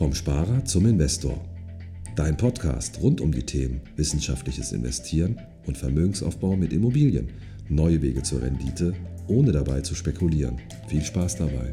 Vom Sparer zum Investor. Dein Podcast rund um die Themen wissenschaftliches Investieren und Vermögensaufbau mit Immobilien. Neue Wege zur Rendite, ohne dabei zu spekulieren. Viel Spaß dabei.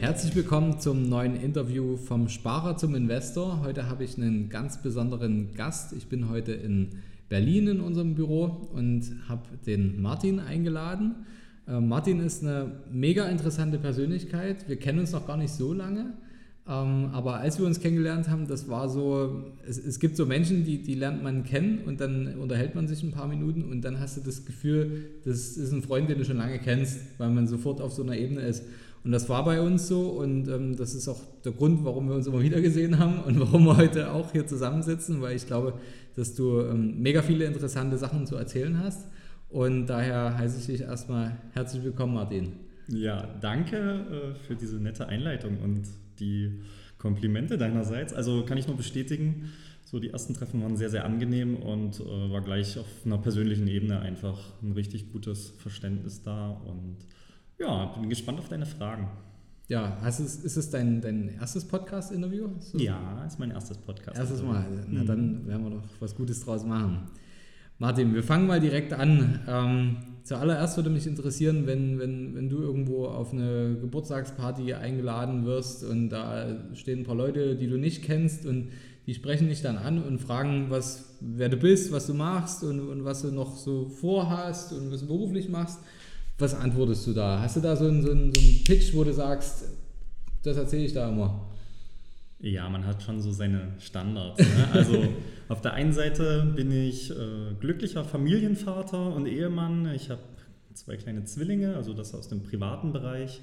Herzlich willkommen zum neuen Interview vom Sparer zum Investor. Heute habe ich einen ganz besonderen Gast. Ich bin heute in Berlin in unserem Büro und habe den Martin eingeladen. Äh, Martin ist eine mega interessante Persönlichkeit. Wir kennen uns noch gar nicht so lange. Ähm, aber als wir uns kennengelernt haben, das war so, es, es gibt so Menschen, die, die lernt man kennen und dann unterhält man sich ein paar Minuten und dann hast du das Gefühl, das ist ein Freund, den du schon lange kennst, weil man sofort auf so einer Ebene ist. Und das war bei uns so und ähm, das ist auch der Grund, warum wir uns immer wieder gesehen haben und warum wir heute auch hier zusammensitzen, weil ich glaube, dass du ähm, mega viele interessante Sachen zu erzählen hast. Und daher heiße ich dich erstmal herzlich willkommen, Martin. Ja, danke äh, für diese nette Einleitung und die Komplimente deinerseits. Also kann ich nur bestätigen, so die ersten Treffen waren sehr, sehr angenehm und äh, war gleich auf einer persönlichen Ebene einfach ein richtig gutes Verständnis da und ja, bin gespannt auf deine Fragen. Ja, hast es, ist es dein, dein erstes Podcast-Interview? Ja, ist mein erstes Podcast. Erstes Mal. Na, mhm. dann werden wir doch was Gutes draus machen. Martin, wir fangen mal direkt an. Ähm, zuallererst würde mich interessieren, wenn, wenn, wenn du irgendwo auf eine Geburtstagsparty eingeladen wirst und da stehen ein paar Leute, die du nicht kennst und die sprechen dich dann an und fragen, was, wer du bist, was du machst und, und was du noch so vorhast und was du beruflich machst. Was antwortest du da? Hast du da so einen, so einen, so einen Pitch, wo du sagst, das erzähle ich da immer? Ja, man hat schon so seine Standards. Ne? Also auf der einen Seite bin ich äh, glücklicher Familienvater und Ehemann. Ich habe zwei kleine Zwillinge, also das aus dem privaten Bereich.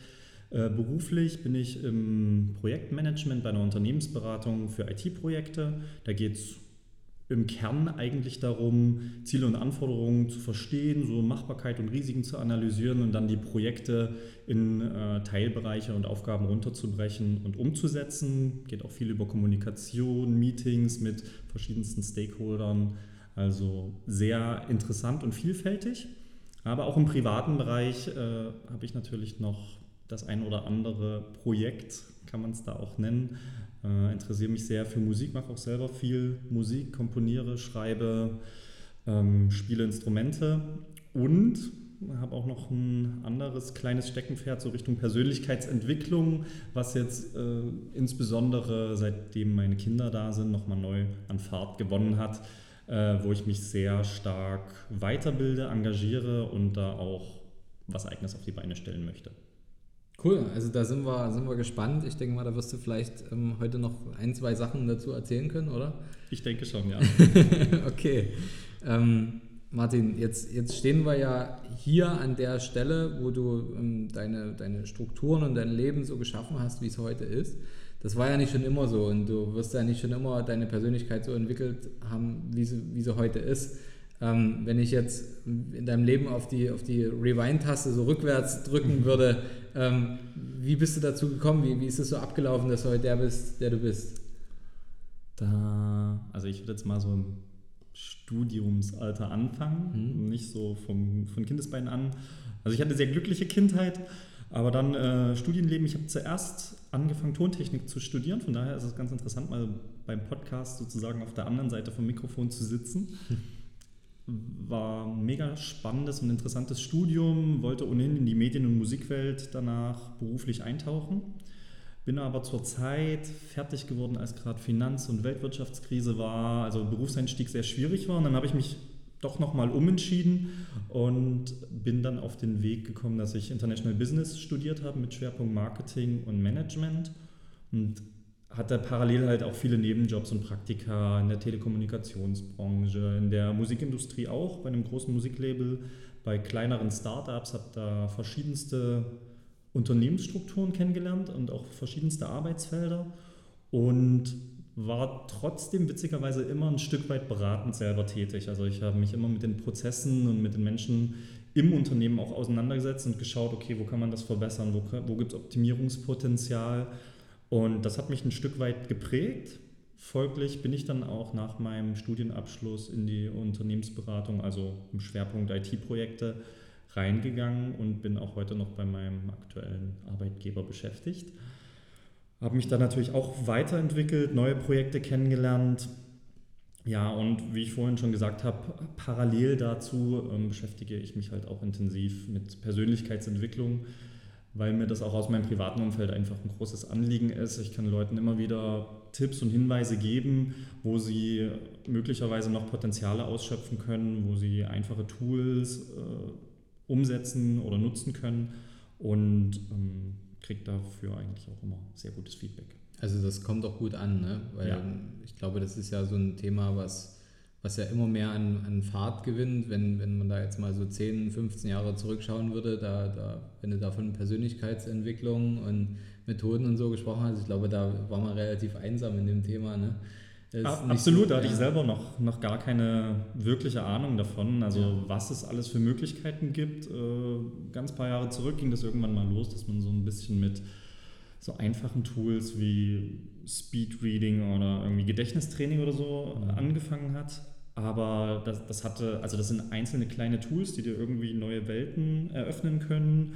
Äh, beruflich bin ich im Projektmanagement bei einer Unternehmensberatung für IT-Projekte. Da geht es im Kern eigentlich darum, Ziele und Anforderungen zu verstehen, so Machbarkeit und Risiken zu analysieren und dann die Projekte in äh, Teilbereiche und Aufgaben runterzubrechen und umzusetzen. Geht auch viel über Kommunikation, Meetings mit verschiedensten Stakeholdern. Also sehr interessant und vielfältig. Aber auch im privaten Bereich äh, habe ich natürlich noch das ein oder andere Projekt, kann man es da auch nennen, äh, interessiere mich sehr für Musik, mache auch selber viel Musik, komponiere, schreibe, ähm, spiele Instrumente und habe auch noch ein anderes kleines Steckenpferd so Richtung Persönlichkeitsentwicklung, was jetzt äh, insbesondere seitdem meine Kinder da sind, nochmal neu an Fahrt gewonnen hat, äh, wo ich mich sehr stark weiterbilde, engagiere und da auch was Eigenes auf die Beine stellen möchte. Cool, also da sind wir, sind wir gespannt. Ich denke mal, da wirst du vielleicht ähm, heute noch ein, zwei Sachen dazu erzählen können, oder? Ich denke schon, ja. okay. Ähm, Martin, jetzt, jetzt stehen wir ja hier an der Stelle, wo du ähm, deine, deine Strukturen und dein Leben so geschaffen hast, wie es heute ist. Das war ja nicht schon immer so und du wirst ja nicht schon immer deine Persönlichkeit so entwickelt haben, wie sie, wie sie heute ist. Ähm, wenn ich jetzt in deinem Leben auf die, auf die Rewind-Taste so rückwärts drücken mhm. würde, ähm, wie bist du dazu gekommen? Wie, wie ist es so abgelaufen, dass du heute der bist, der du bist? Da, also ich würde jetzt mal so im Studiumsalter anfangen, mhm. nicht so vom, von Kindesbeinen an. Also ich hatte eine sehr glückliche Kindheit, aber dann äh, Studienleben. Ich habe zuerst angefangen, Tontechnik zu studieren. Von daher ist es ganz interessant, mal beim Podcast sozusagen auf der anderen Seite vom Mikrofon zu sitzen. war ein mega spannendes und interessantes Studium, wollte ohnehin in die Medien- und Musikwelt danach beruflich eintauchen. Bin aber zur Zeit fertig geworden, als gerade Finanz- und Weltwirtschaftskrise war, also Berufseinstieg sehr schwierig war. Und dann habe ich mich doch nochmal umentschieden und bin dann auf den Weg gekommen, dass ich International Business studiert habe mit Schwerpunkt Marketing und Management. Und hatte parallel halt auch viele Nebenjobs und Praktika in der Telekommunikationsbranche, in der Musikindustrie auch, bei einem großen Musiklabel, bei kleineren Startups, habe da verschiedenste Unternehmensstrukturen kennengelernt und auch verschiedenste Arbeitsfelder und war trotzdem witzigerweise immer ein Stück weit beratend selber tätig. Also ich habe mich immer mit den Prozessen und mit den Menschen im Unternehmen auch auseinandergesetzt und geschaut, okay, wo kann man das verbessern, wo, wo gibt es Optimierungspotenzial und das hat mich ein Stück weit geprägt. Folglich bin ich dann auch nach meinem Studienabschluss in die Unternehmensberatung, also im Schwerpunkt IT-Projekte, reingegangen und bin auch heute noch bei meinem aktuellen Arbeitgeber beschäftigt. Habe mich dann natürlich auch weiterentwickelt, neue Projekte kennengelernt. Ja, und wie ich vorhin schon gesagt habe, parallel dazu ähm, beschäftige ich mich halt auch intensiv mit Persönlichkeitsentwicklung, weil mir das auch aus meinem privaten Umfeld einfach ein großes Anliegen ist. Ich kann Leuten immer wieder Tipps und Hinweise geben, wo sie möglicherweise noch Potenziale ausschöpfen können, wo sie einfache Tools äh, umsetzen oder nutzen können und ähm, kriege dafür eigentlich auch immer sehr gutes Feedback. Also das kommt auch gut an, ne? weil ja. ich glaube, das ist ja so ein Thema, was, was ja immer mehr an, an Fahrt gewinnt, wenn, wenn man da jetzt mal so 10, 15 Jahre zurückschauen würde, da, da, wenn du da von Persönlichkeitsentwicklung und Methoden und so gesprochen hast, ich glaube, da war man relativ einsam in dem Thema. Ne? Absolut, da hatte ich selber noch, noch gar keine wirkliche Ahnung davon, also ja. was es alles für Möglichkeiten gibt. Äh, ganz paar Jahre zurück ging das irgendwann mal los, dass man so ein bisschen mit so einfachen Tools wie Speedreading oder irgendwie Gedächtnistraining oder so mhm. angefangen hat. Aber das, das hatte, also das sind einzelne kleine Tools, die dir irgendwie neue Welten eröffnen können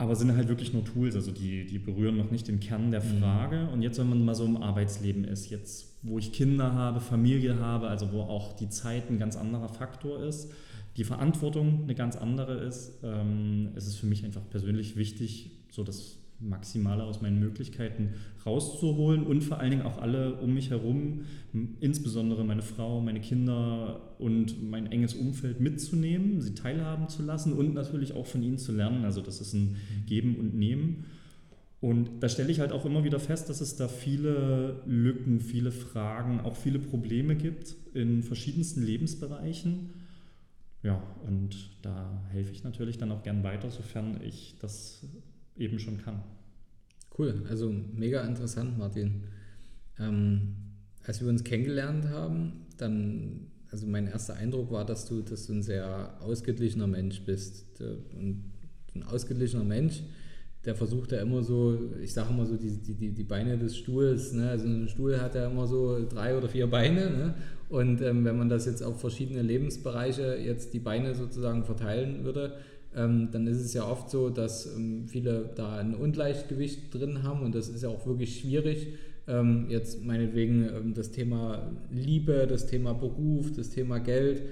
aber sind halt wirklich nur Tools, also die, die berühren noch nicht den Kern der mhm. Frage. Mhm. Und jetzt, wenn man mal so im Arbeitsleben ist, jetzt, wo ich Kinder habe, Familie habe, also wo auch die Zeit ein ganz anderer Faktor ist, die Verantwortung eine ganz andere ist, ähm, ist es für mich einfach persönlich wichtig, so das Maximale aus meinen Möglichkeiten rauszuholen und vor allen Dingen auch alle um mich herum, insbesondere meine Frau, meine Kinder und mein enges Umfeld mitzunehmen, sie teilhaben zu lassen und natürlich auch von ihnen zu lernen. Also das ist ein Geben und Nehmen. Und da stelle ich halt auch immer wieder fest, dass es da viele Lücken, viele Fragen, auch viele Probleme gibt in verschiedensten Lebensbereichen. Ja, und da helfe ich natürlich dann auch gern weiter, sofern ich das eben schon kann. Cool, also mega interessant, Martin. Ähm, als wir uns kennengelernt haben, dann, also mein erster Eindruck war, dass du, dass du ein sehr ausgeglichener Mensch bist. Und ein ausgeglichener Mensch, der versucht ja immer so, ich sage immer so, die, die, die Beine des Stuhls, ne? also ein Stuhl hat ja immer so drei oder vier Beine. Ne? Und ähm, wenn man das jetzt auf verschiedene Lebensbereiche jetzt die Beine sozusagen verteilen würde, ähm, dann ist es ja oft so, dass ähm, viele da ein Ungleichgewicht drin haben und das ist ja auch wirklich schwierig. Ähm, jetzt meinetwegen ähm, das Thema Liebe, das Thema Beruf, das Thema Geld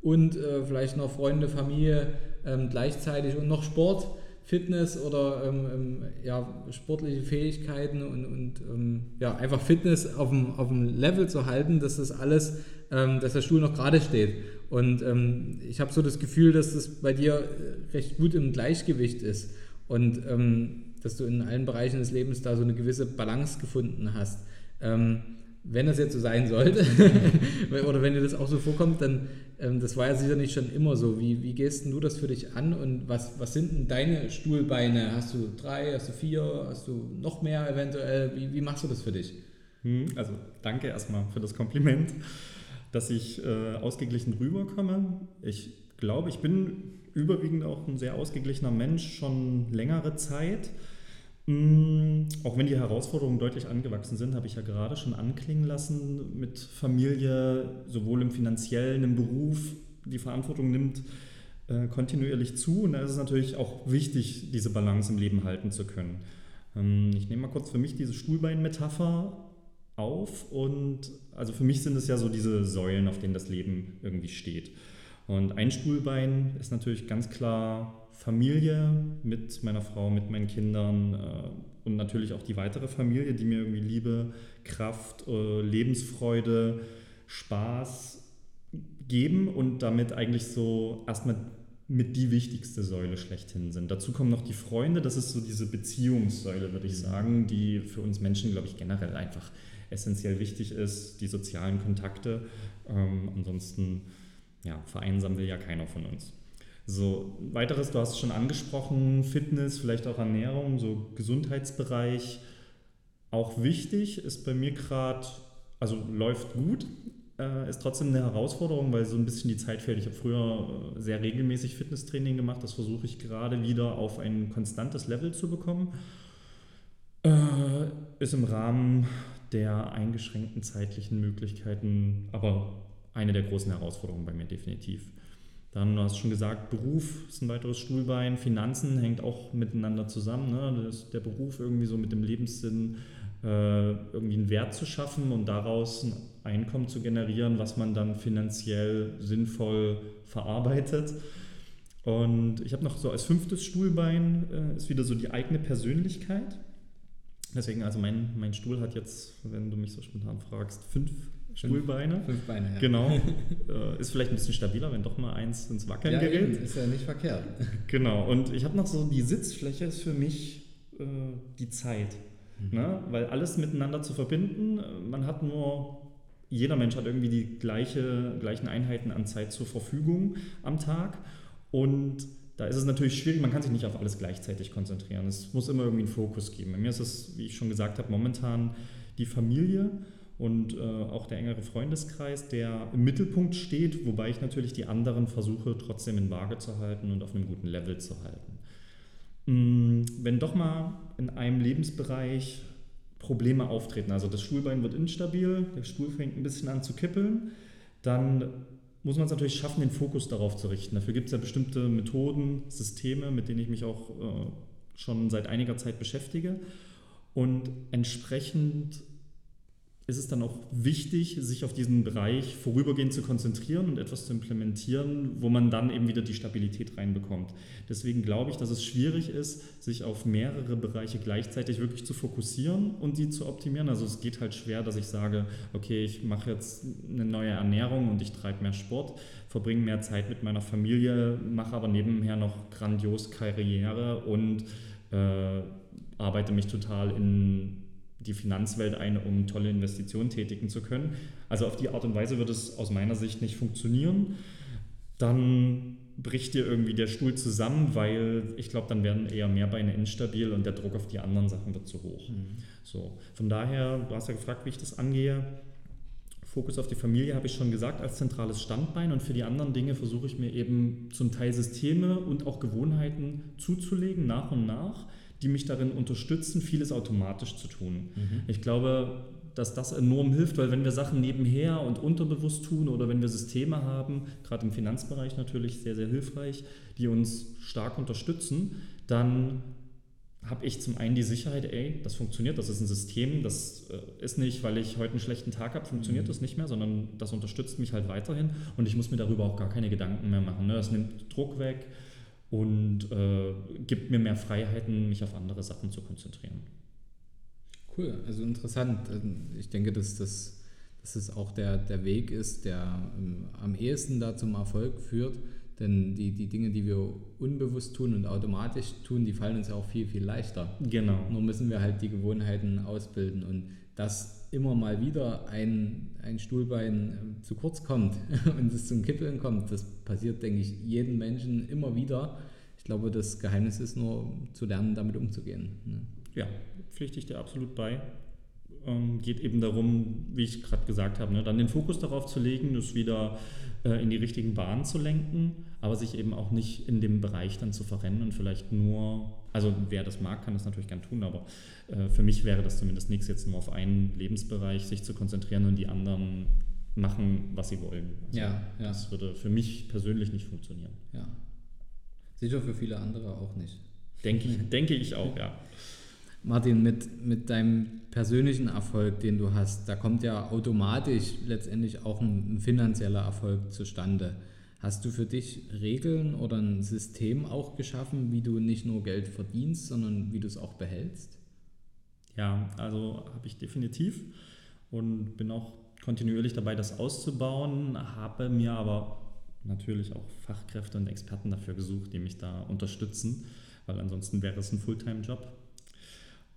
und äh, vielleicht noch Freunde, Familie ähm, gleichzeitig und noch Sport. Fitness oder ähm, ja, sportliche Fähigkeiten und, und ja, einfach Fitness auf dem, auf dem Level zu halten, dass das alles, dass der Stuhl noch gerade steht. Und ähm, ich habe so das Gefühl, dass das bei dir äh, recht gut im Gleichgewicht ist und ähm, dass du in allen Bereichen des Lebens da so eine gewisse Balance gefunden hast. Ähm, wenn das jetzt so sein sollte oder wenn dir das auch so vorkommt, dann ähm, das war ja sicher nicht schon immer so. Wie, wie gehst du das für dich an und was, was sind denn deine Stuhlbeine? Hast du drei, hast du vier, hast du noch mehr eventuell? Wie, wie machst du das für dich? Hm, also danke erstmal für das Kompliment dass ich äh, ausgeglichen rüberkomme. Ich glaube, ich bin überwiegend auch ein sehr ausgeglichener Mensch schon längere Zeit. Mm, auch wenn die Herausforderungen deutlich angewachsen sind, habe ich ja gerade schon anklingen lassen, mit Familie, sowohl im finanziellen, im Beruf, die Verantwortung nimmt äh, kontinuierlich zu. Und da ist es natürlich auch wichtig, diese Balance im Leben halten zu können. Ähm, ich nehme mal kurz für mich diese Stuhlbein-Metapher auf und also für mich sind es ja so diese Säulen, auf denen das Leben irgendwie steht. Und ein Stuhlbein ist natürlich ganz klar Familie mit meiner Frau, mit meinen Kindern äh, und natürlich auch die weitere Familie, die mir irgendwie Liebe, Kraft, äh, Lebensfreude, Spaß geben und damit eigentlich so erstmal mit die wichtigste Säule schlechthin sind. Dazu kommen noch die Freunde, das ist so diese Beziehungssäule, würde ich mhm. sagen, die für uns Menschen, glaube ich, generell einfach essentiell wichtig ist, die sozialen Kontakte. Ähm, ansonsten ja, vereinsamen will ja keiner von uns. So, weiteres, du hast es schon angesprochen, Fitness, vielleicht auch Ernährung, so Gesundheitsbereich, auch wichtig, ist bei mir gerade, also läuft gut, äh, ist trotzdem eine Herausforderung, weil so ein bisschen die Zeit fehlt. Ich habe früher äh, sehr regelmäßig Fitnesstraining gemacht, das versuche ich gerade wieder auf ein konstantes Level zu bekommen. Äh, ist im Rahmen der eingeschränkten zeitlichen Möglichkeiten, aber eine der großen Herausforderungen bei mir definitiv. Dann, du hast schon gesagt, Beruf ist ein weiteres Stuhlbein, Finanzen hängt auch miteinander zusammen. Ne? Der Beruf irgendwie so mit dem Lebenssinn äh, irgendwie einen Wert zu schaffen und daraus ein Einkommen zu generieren, was man dann finanziell sinnvoll verarbeitet. Und ich habe noch so als fünftes Stuhlbein äh, ist wieder so die eigene Persönlichkeit. Deswegen, also mein, mein Stuhl hat jetzt, wenn du mich so spontan fragst, fünf Stuhlbeine. Fünf Beine, ja. Genau. äh, ist vielleicht ein bisschen stabiler, wenn doch mal eins ins Wackeln ja, gerät. Eben, ist ja nicht verkehrt. Genau. Und ich habe noch so, die Sitzfläche ist für mich äh, die Zeit. Mhm. Ne? Weil alles miteinander zu verbinden, man hat nur, jeder Mensch hat irgendwie die gleiche, gleichen Einheiten an Zeit zur Verfügung am Tag. Und da ist es natürlich schwierig, man kann sich nicht auf alles gleichzeitig konzentrieren. Es muss immer irgendwie einen Fokus geben. Bei mir ist es, wie ich schon gesagt habe, momentan die Familie und äh, auch der engere Freundeskreis, der im Mittelpunkt steht, wobei ich natürlich die anderen versuche trotzdem in Waage zu halten und auf einem guten Level zu halten. Mm, wenn doch mal in einem Lebensbereich Probleme auftreten, also das Stuhlbein wird instabil, der Stuhl fängt ein bisschen an zu kippeln, dann muss man es natürlich schaffen, den Fokus darauf zu richten. Dafür gibt es ja bestimmte Methoden, Systeme, mit denen ich mich auch äh, schon seit einiger Zeit beschäftige. Und entsprechend ist es dann auch wichtig, sich auf diesen Bereich vorübergehend zu konzentrieren und etwas zu implementieren, wo man dann eben wieder die Stabilität reinbekommt. Deswegen glaube ich, dass es schwierig ist, sich auf mehrere Bereiche gleichzeitig wirklich zu fokussieren und die zu optimieren. Also es geht halt schwer, dass ich sage, okay, ich mache jetzt eine neue Ernährung und ich treibe mehr Sport, verbringe mehr Zeit mit meiner Familie, mache aber nebenher noch grandios Karriere und äh, arbeite mich total in die Finanzwelt ein, um tolle Investitionen tätigen zu können. Also auf die Art und Weise wird es aus meiner Sicht nicht funktionieren. Dann bricht dir irgendwie der Stuhl zusammen, weil ich glaube, dann werden eher mehr Beine instabil und der Druck auf die anderen Sachen wird zu hoch. Mhm. So, von daher, du hast ja gefragt, wie ich das angehe. Fokus auf die Familie habe ich schon gesagt als zentrales Standbein und für die anderen Dinge versuche ich mir eben zum Teil Systeme und auch Gewohnheiten zuzulegen, nach und nach, die mich darin unterstützen, vieles automatisch zu tun. Mhm. Ich glaube, dass das enorm hilft, weil wenn wir Sachen nebenher und unterbewusst tun oder wenn wir Systeme haben, gerade im Finanzbereich natürlich sehr, sehr hilfreich, die uns stark unterstützen, dann habe ich zum einen die Sicherheit, ey, das funktioniert, das ist ein System, das äh, ist nicht, weil ich heute einen schlechten Tag habe, funktioniert mhm. das nicht mehr, sondern das unterstützt mich halt weiterhin und ich muss mir darüber auch gar keine Gedanken mehr machen. Ne? Das nimmt Druck weg, und äh, gibt mir mehr Freiheiten, mich auf andere Sachen zu konzentrieren. Cool, also interessant. Ähm, ich denke, dass das, dass das auch der, der Weg ist, der ähm, am ehesten da zum Erfolg führt. Denn die, die Dinge, die wir unbewusst tun und automatisch tun, die fallen uns ja auch viel, viel leichter. Genau. Nur müssen wir halt die Gewohnheiten ausbilden. Und dass immer mal wieder ein, ein Stuhlbein ähm, zu kurz kommt und es zum Kippeln kommt, das passiert, denke ich, jedem Menschen immer wieder. Ich glaube, das Geheimnis ist nur zu lernen, damit umzugehen. Ne? Ja, pflichte ich dir absolut bei. Ähm, geht eben darum, wie ich gerade gesagt habe, ne, dann den Fokus darauf zu legen, es wieder äh, in die richtigen Bahnen zu lenken, aber sich eben auch nicht in dem Bereich dann zu verrennen und vielleicht nur, also wer das mag, kann das natürlich gern tun, aber äh, für mich wäre das zumindest nichts, jetzt nur auf einen Lebensbereich sich zu konzentrieren und die anderen machen, was sie wollen. Also ja, ja. Das würde für mich persönlich nicht funktionieren. Ja. Sicher für viele andere auch nicht. Denke ich, denke ich auch, ja. Martin, mit, mit deinem persönlichen Erfolg, den du hast, da kommt ja automatisch letztendlich auch ein, ein finanzieller Erfolg zustande. Hast du für dich Regeln oder ein System auch geschaffen, wie du nicht nur Geld verdienst, sondern wie du es auch behältst? Ja, also habe ich definitiv und bin auch kontinuierlich dabei, das auszubauen, habe mir aber natürlich auch Fachkräfte und Experten dafür gesucht, die mich da unterstützen, weil ansonsten wäre es ein Fulltime-Job.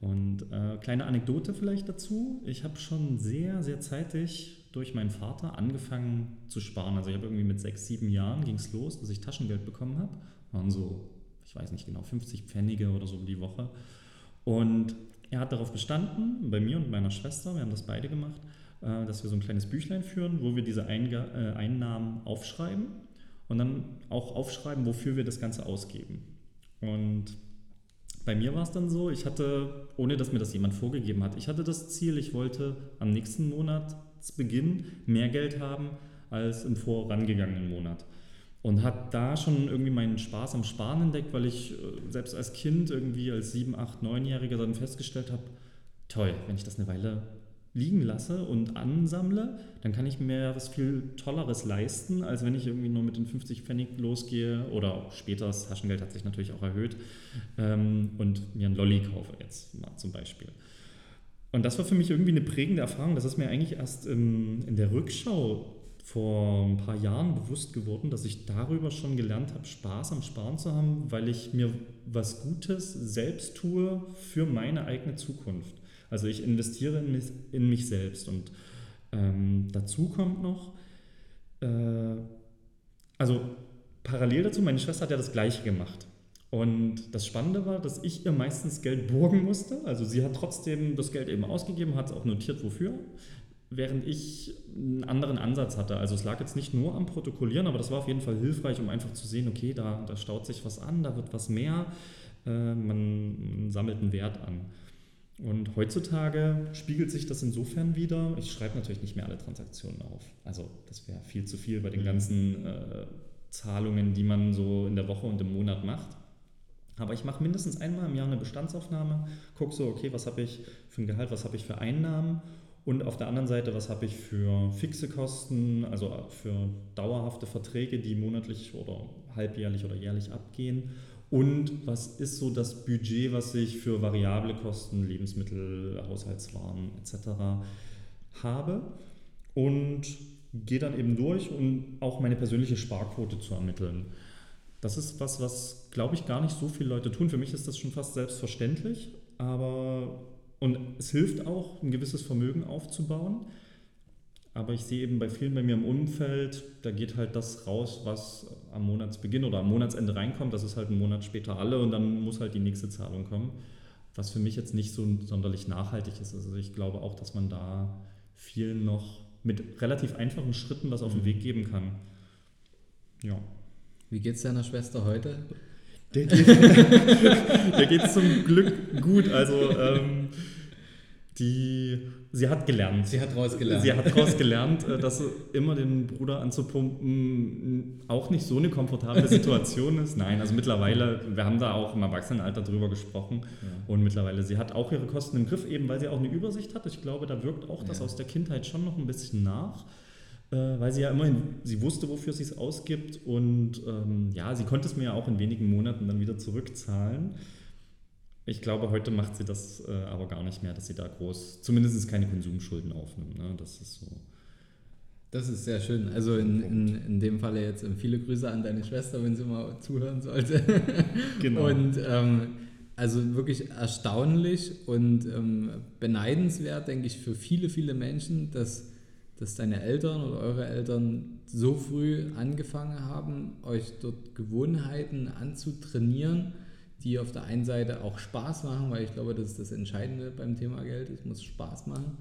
Und äh, kleine Anekdote vielleicht dazu. Ich habe schon sehr, sehr zeitig durch meinen Vater angefangen zu sparen. Also ich habe irgendwie mit sechs, sieben Jahren ging es los, dass ich Taschengeld bekommen habe. Waren so, ich weiß nicht genau, 50 Pfennige oder so die Woche. Und er hat darauf bestanden, bei mir und meiner Schwester, wir haben das beide gemacht, äh, dass wir so ein kleines Büchlein führen, wo wir diese Einga äh, Einnahmen aufschreiben und dann auch aufschreiben, wofür wir das Ganze ausgeben. Und bei mir war es dann so, ich hatte, ohne dass mir das jemand vorgegeben hat, ich hatte das Ziel, ich wollte am nächsten Monatsbeginn mehr Geld haben als im vorangegangenen Monat. Und hat da schon irgendwie meinen Spaß am Sparen entdeckt, weil ich äh, selbst als Kind irgendwie als 7, 8, 9-Jähriger dann festgestellt habe, toll, wenn ich das eine Weile liegen lasse und ansammle, dann kann ich mir was viel Tolleres leisten, als wenn ich irgendwie nur mit den 50 Pfennig losgehe oder später, das Taschengeld hat sich natürlich auch erhöht, ähm, und mir ein Lolli kaufe jetzt mal zum Beispiel. Und das war für mich irgendwie eine prägende Erfahrung. Das ist mir eigentlich erst in, in der Rückschau vor ein paar Jahren bewusst geworden, dass ich darüber schon gelernt habe, Spaß am Sparen zu haben, weil ich mir was Gutes selbst tue für meine eigene Zukunft. Also ich investiere in mich, in mich selbst. Und ähm, dazu kommt noch, äh, also parallel dazu, meine Schwester hat ja das gleiche gemacht. Und das Spannende war, dass ich ihr meistens Geld borgen musste. Also sie hat trotzdem das Geld eben ausgegeben, hat es auch notiert, wofür. Während ich einen anderen Ansatz hatte. Also es lag jetzt nicht nur am Protokollieren, aber das war auf jeden Fall hilfreich, um einfach zu sehen, okay, da, da staut sich was an, da wird was mehr, äh, man, man sammelt einen Wert an. Und heutzutage spiegelt sich das insofern wieder. Ich schreibe natürlich nicht mehr alle Transaktionen auf. Also das wäre viel zu viel bei den mhm. ganzen äh, Zahlungen, die man so in der Woche und im Monat macht. Aber ich mache mindestens einmal im Jahr eine Bestandsaufnahme, gucke so, okay, was habe ich für ein Gehalt, was habe ich für Einnahmen und auf der anderen Seite, was habe ich für fixe Kosten, also für dauerhafte Verträge, die monatlich oder halbjährlich oder jährlich abgehen und was ist so das Budget, was ich für variable Kosten, Lebensmittel, Haushaltswaren etc. habe und gehe dann eben durch, um auch meine persönliche Sparquote zu ermitteln. Das ist was, was glaube ich gar nicht so viele Leute tun. Für mich ist das schon fast selbstverständlich, aber und es hilft auch, ein gewisses Vermögen aufzubauen. Aber ich sehe eben bei vielen bei mir im Umfeld, da geht halt das raus, was am Monatsbeginn oder am Monatsende reinkommt. Das ist halt einen Monat später alle und dann muss halt die nächste Zahlung kommen. Was für mich jetzt nicht so sonderlich nachhaltig ist. Also ich glaube auch, dass man da vielen noch mit relativ einfachen Schritten was auf den mhm. Weg geben kann. Ja. Wie geht es deiner Schwester heute? Der geht es zum Glück gut. Also ähm, die, sie hat gelernt. Sie hat daraus gelernt. Sie hat daraus gelernt, äh, dass immer den Bruder anzupumpen auch nicht so eine komfortable Situation ist. Nein, also mittlerweile, wir haben da auch im Erwachsenenalter drüber gesprochen ja. und mittlerweile, sie hat auch ihre Kosten im Griff, eben weil sie auch eine Übersicht hat. Ich glaube, da wirkt auch das ja. aus der Kindheit schon noch ein bisschen nach äh, weil sie ja immerhin, sie wusste, wofür sie es ausgibt und ähm, ja, sie konnte es mir ja auch in wenigen Monaten dann wieder zurückzahlen. Ich glaube, heute macht sie das äh, aber gar nicht mehr, dass sie da groß, zumindest keine Konsumschulden aufnimmt. Ne? Das ist so. Das ist sehr schön. Also in, in, in dem Falle jetzt ähm, viele Grüße an deine Schwester, wenn sie mal zuhören sollte. Genau. Und ähm, also wirklich erstaunlich und ähm, beneidenswert, denke ich, für viele, viele Menschen, dass, dass deine Eltern oder eure Eltern so früh angefangen haben, euch dort Gewohnheiten anzutrainieren die auf der einen Seite auch Spaß machen, weil ich glaube, das ist das Entscheidende beim Thema Geld, es muss Spaß machen.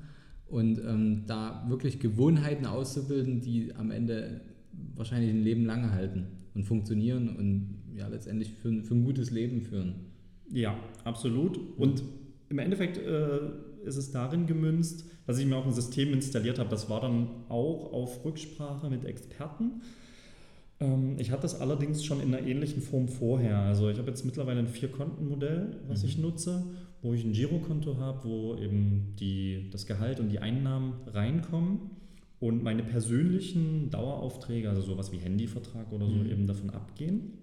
Und ähm, da wirklich Gewohnheiten auszubilden, die am Ende wahrscheinlich ein Leben lange halten und funktionieren und ja letztendlich für, für ein gutes Leben führen. Ja, absolut. Und im Endeffekt äh, ist es darin gemünzt, dass ich mir auch ein System installiert habe. Das war dann auch auf Rücksprache mit Experten. Ähm, ich hatte das allerdings schon in einer ähnlichen Form vorher. Also ich habe jetzt mittlerweile ein Vier-Konten-Modell, was mhm. ich nutze, wo ich ein Girokonto habe, wo eben die, das Gehalt und die Einnahmen reinkommen und meine persönlichen Daueraufträge, also sowas wie Handyvertrag oder so, mhm. eben davon abgehen.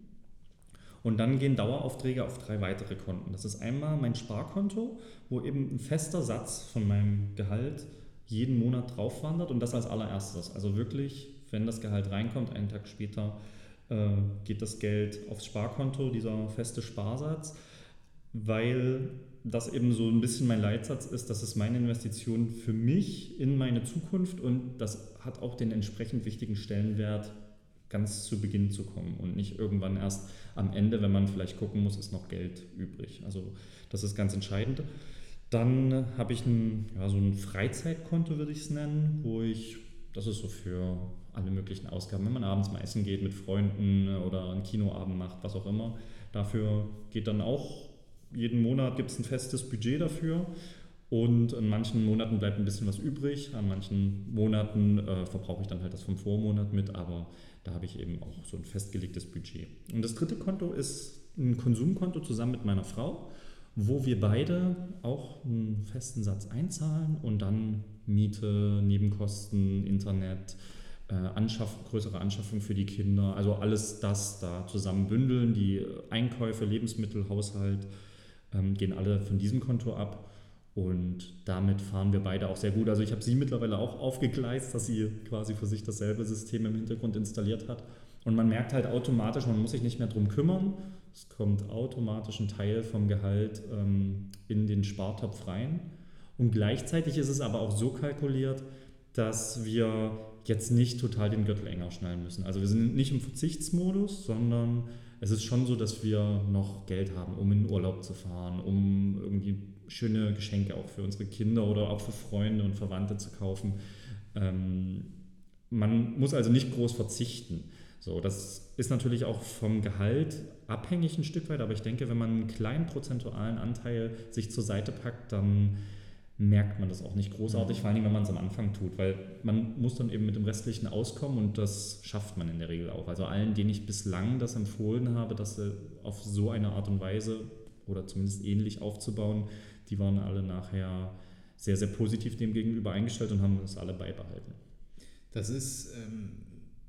Und dann gehen Daueraufträge auf drei weitere Konten. Das ist einmal mein Sparkonto, wo eben ein fester Satz von meinem Gehalt jeden Monat drauf wandert und das als allererstes. Also wirklich wenn das Gehalt reinkommt, einen Tag später äh, geht das Geld aufs Sparkonto, dieser feste Sparsatz, weil das eben so ein bisschen mein Leitsatz ist, das ist meine Investition für mich in meine Zukunft und das hat auch den entsprechend wichtigen Stellenwert, ganz zu Beginn zu kommen und nicht irgendwann erst am Ende, wenn man vielleicht gucken muss, ist noch Geld übrig. Also das ist ganz entscheidend. Dann habe ich ein, ja, so ein Freizeitkonto, würde ich es nennen, wo ich, das ist so für alle möglichen Ausgaben, wenn man abends mal essen geht mit Freunden oder einen Kinoabend macht, was auch immer. Dafür geht dann auch jeden Monat gibt es ein festes Budget dafür. Und in manchen Monaten bleibt ein bisschen was übrig, an manchen Monaten äh, verbrauche ich dann halt das vom Vormonat mit, aber da habe ich eben auch so ein festgelegtes Budget. Und das dritte Konto ist ein Konsumkonto zusammen mit meiner Frau, wo wir beide auch einen festen Satz einzahlen und dann Miete, Nebenkosten, Internet, äh, Anschaff, größere Anschaffung für die Kinder, also alles das da zusammen bündeln. Die Einkäufe, Lebensmittel, Haushalt ähm, gehen alle von diesem Konto ab. Und damit fahren wir beide auch sehr gut. Also ich habe sie mittlerweile auch aufgegleist, dass sie quasi für sich dasselbe System im Hintergrund installiert hat. Und man merkt halt automatisch, man muss sich nicht mehr darum kümmern. Es kommt automatisch ein Teil vom Gehalt ähm, in den Spartopf rein. Und gleichzeitig ist es aber auch so kalkuliert, dass wir jetzt nicht total den Gürtel enger schnallen müssen. Also wir sind nicht im Verzichtsmodus, sondern es ist schon so, dass wir noch Geld haben, um in den Urlaub zu fahren, um irgendwie schöne Geschenke auch für unsere Kinder oder auch für Freunde und Verwandte zu kaufen. Ähm, man muss also nicht groß verzichten. So, das ist natürlich auch vom Gehalt abhängig ein Stück weit, aber ich denke, wenn man einen kleinen prozentualen Anteil sich zur Seite packt, dann merkt man das auch nicht großartig, vor allem wenn man es am Anfang tut, weil man muss dann eben mit dem Restlichen auskommen und das schafft man in der Regel auch. Also allen, denen ich bislang das empfohlen habe, dass auf so eine Art und Weise oder zumindest ähnlich aufzubauen, die waren alle nachher sehr, sehr positiv dem gegenüber eingestellt und haben das alle beibehalten. Das ist, ähm,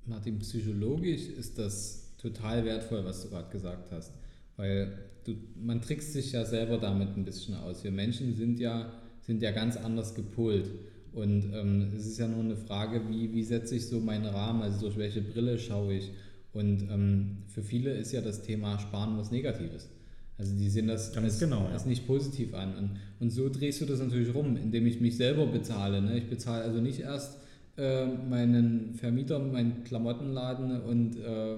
Martin, psychologisch ist das total wertvoll, was du gerade gesagt hast. Weil du, man trickst sich ja selber damit ein bisschen aus. Wir Menschen sind ja, sind ja ganz anders gepolt. Und ähm, es ist ja nur eine Frage, wie, wie setze ich so meinen Rahmen, also durch welche Brille schaue ich. Und ähm, für viele ist ja das Thema Sparen was Negatives. Also die sehen das als, genau, als ja. nicht positiv an. Und, und so drehst du das natürlich rum, indem ich mich selber bezahle. Ne? Ich bezahle also nicht erst äh, meinen Vermieter, meinen Klamottenladen und äh,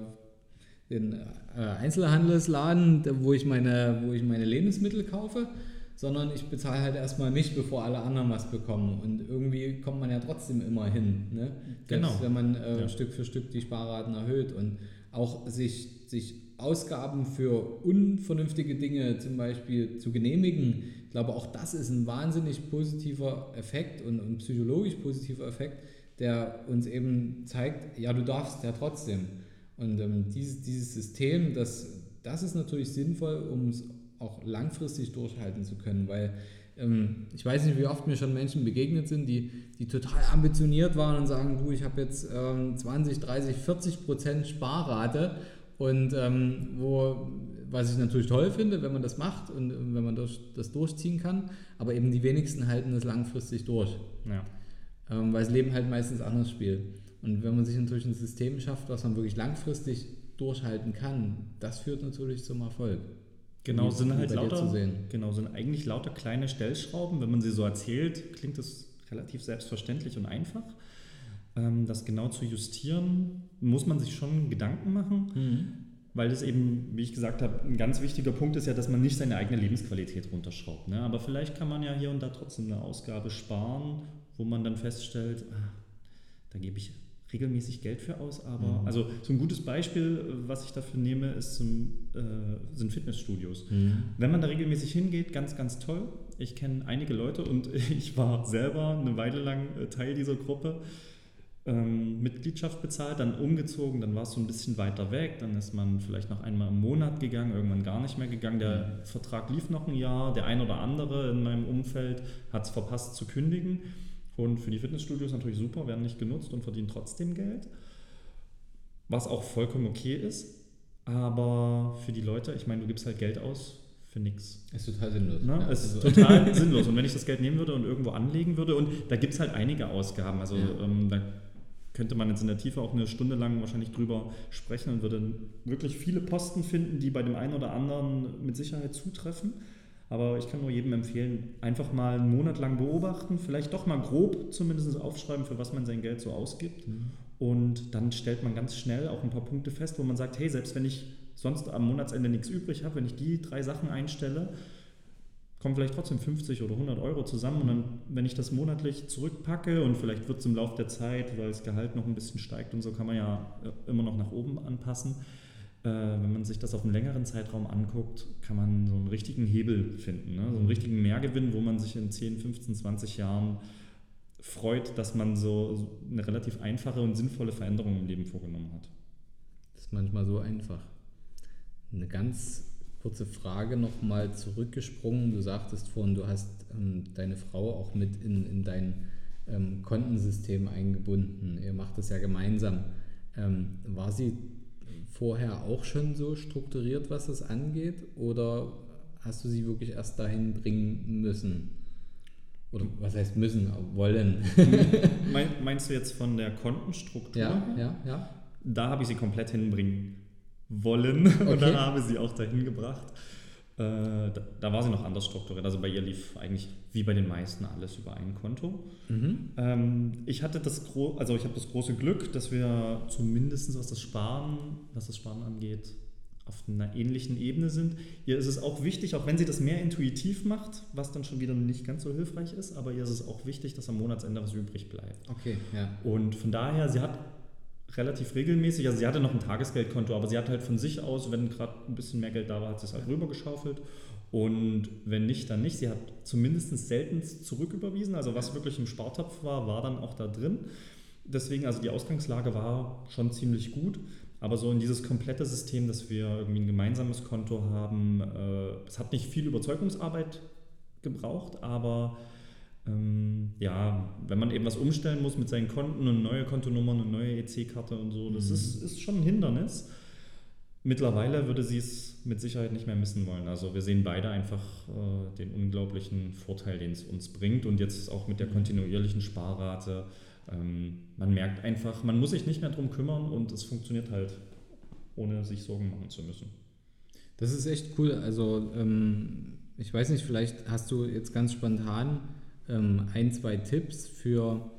den äh, Einzelhandelsladen, wo ich, meine, wo ich meine Lebensmittel kaufe, sondern ich bezahle halt erstmal mich, bevor alle anderen was bekommen. Und irgendwie kommt man ja trotzdem immer hin. Ne? Genau. Selbst wenn man äh, ja. Stück für Stück die Sparraten erhöht und auch sich, sich Ausgaben für unvernünftige Dinge zum Beispiel zu genehmigen. Ich glaube, auch das ist ein wahnsinnig positiver Effekt und ein psychologisch positiver Effekt, der uns eben zeigt, ja, du darfst ja trotzdem. Und ähm, dieses, dieses System, das, das ist natürlich sinnvoll, um es auch langfristig durchhalten zu können, weil ähm, ich weiß nicht, wie oft mir schon Menschen begegnet sind, die, die total ambitioniert waren und sagen, du, ich habe jetzt ähm, 20, 30, 40 Prozent Sparrate und ähm, wo, was ich natürlich toll finde, wenn man das macht und wenn man das, das durchziehen kann, aber eben die wenigsten halten das langfristig durch. Ja. Ähm, weil das Leben halt meistens anders spielt. Und wenn man sich natürlich ein System schafft, was man wirklich langfristig durchhalten kann, das führt natürlich zum Erfolg. Genau, sind halt lauter, genau, sind eigentlich lauter kleine Stellschrauben. Wenn man sie so erzählt, klingt das relativ selbstverständlich und einfach. Ähm, das genau zu justieren, muss man sich schon Gedanken machen, mhm. weil das eben, wie ich gesagt habe, ein ganz wichtiger Punkt ist ja, dass man nicht seine eigene Lebensqualität runterschraubt. Ne? Aber vielleicht kann man ja hier und da trotzdem eine Ausgabe sparen, wo man dann feststellt, ah, da gebe ich regelmäßig Geld für aus, aber mhm. also so ein gutes Beispiel, was ich dafür nehme, ist zum, äh, sind Fitnessstudios. Mhm. Wenn man da regelmäßig hingeht, ganz, ganz toll. Ich kenne einige Leute und ich war selber eine Weile lang äh, Teil dieser Gruppe ähm, Mitgliedschaft bezahlt, dann umgezogen, dann war es so ein bisschen weiter weg, dann ist man vielleicht noch einmal im Monat gegangen, irgendwann gar nicht mehr gegangen. Der mhm. Vertrag lief noch ein Jahr, der ein oder andere in meinem Umfeld hat es verpasst zu kündigen. Und für die Fitnessstudios natürlich super, werden nicht genutzt und verdienen trotzdem Geld, was auch vollkommen okay ist. Aber für die Leute, ich meine, du gibst halt Geld aus für nichts. Ist total sinnlos. Ne? Ja, ist also. total sinnlos. Und wenn ich das Geld nehmen würde und irgendwo anlegen würde, und da gibt es halt einige Ausgaben. Also ja. ähm, da könnte man jetzt in der Tiefe auch eine Stunde lang wahrscheinlich drüber sprechen und würde wirklich viele Posten finden, die bei dem einen oder anderen mit Sicherheit zutreffen. Aber ich kann nur jedem empfehlen, einfach mal einen Monat lang beobachten, vielleicht doch mal grob zumindest aufschreiben, für was man sein Geld so ausgibt. Mhm. Und dann stellt man ganz schnell auch ein paar Punkte fest, wo man sagt, hey, selbst wenn ich sonst am Monatsende nichts übrig habe, wenn ich die drei Sachen einstelle, kommen vielleicht trotzdem 50 oder 100 Euro zusammen und dann, wenn ich das monatlich zurückpacke und vielleicht wird es im Laufe der Zeit, weil das Gehalt noch ein bisschen steigt und so kann man ja äh, immer noch nach oben anpassen, wenn man sich das auf einen längeren Zeitraum anguckt, kann man so einen richtigen Hebel finden, ne? so einen richtigen Mehrgewinn, wo man sich in 10, 15, 20 Jahren freut, dass man so eine relativ einfache und sinnvolle Veränderung im Leben vorgenommen hat. Das ist manchmal so einfach. Eine ganz kurze Frage nochmal zurückgesprungen. Du sagtest vorhin, du hast ähm, deine Frau auch mit in, in dein ähm, Kontensystem eingebunden. Ihr macht das ja gemeinsam. Ähm, war sie vorher auch schon so strukturiert, was das angeht? Oder hast du sie wirklich erst dahin bringen müssen? Oder was heißt müssen, wollen? Meinst du jetzt von der Kontenstruktur? Ja, ja, ja. Da habe ich sie komplett hinbringen wollen okay. und dann habe sie auch dahin gebracht. Äh, da, da, war sie noch anders strukturiert. Also bei ihr lief eigentlich wie bei den meisten alles über ein Konto. Mhm. Ähm, ich hatte das also ich habe das große Glück, dass wir zumindest was das Sparen, was das Sparen angeht, auf einer ähnlichen Ebene sind. Ihr ist es auch wichtig, auch wenn sie das mehr intuitiv macht, was dann schon wieder nicht ganz so hilfreich ist, aber ihr ist es auch wichtig, dass am Monatsende was übrig bleibt. Okay, ja. Und von daher, sie hat relativ regelmäßig, also sie hatte noch ein Tagesgeldkonto, aber sie hat halt von sich aus, wenn gerade ein bisschen mehr Geld da war, hat sie es halt rübergeschaufelt. Und wenn nicht, dann nicht. Sie hat zumindest selten zurücküberwiesen. Also was wirklich im Spartopf war, war dann auch da drin. Deswegen, also die Ausgangslage war schon ziemlich gut. Aber so in dieses komplette System, dass wir irgendwie ein gemeinsames Konto haben, äh, es hat nicht viel Überzeugungsarbeit gebraucht, aber ähm, ja, wenn man eben was umstellen muss mit seinen Konten und neue Kontonummern und neue EC-Karte und so, das mhm. ist, ist schon ein Hindernis. Mittlerweile würde sie es mit Sicherheit nicht mehr missen wollen. Also wir sehen beide einfach äh, den unglaublichen Vorteil, den es uns bringt. Und jetzt auch mit der mhm. kontinuierlichen Sparrate ähm, man merkt einfach, man muss sich nicht mehr darum kümmern und es funktioniert halt, ohne sich Sorgen machen zu müssen. Das ist echt cool. Also ähm, ich weiß nicht, vielleicht hast du jetzt ganz spontan ähm, ein, zwei Tipps für,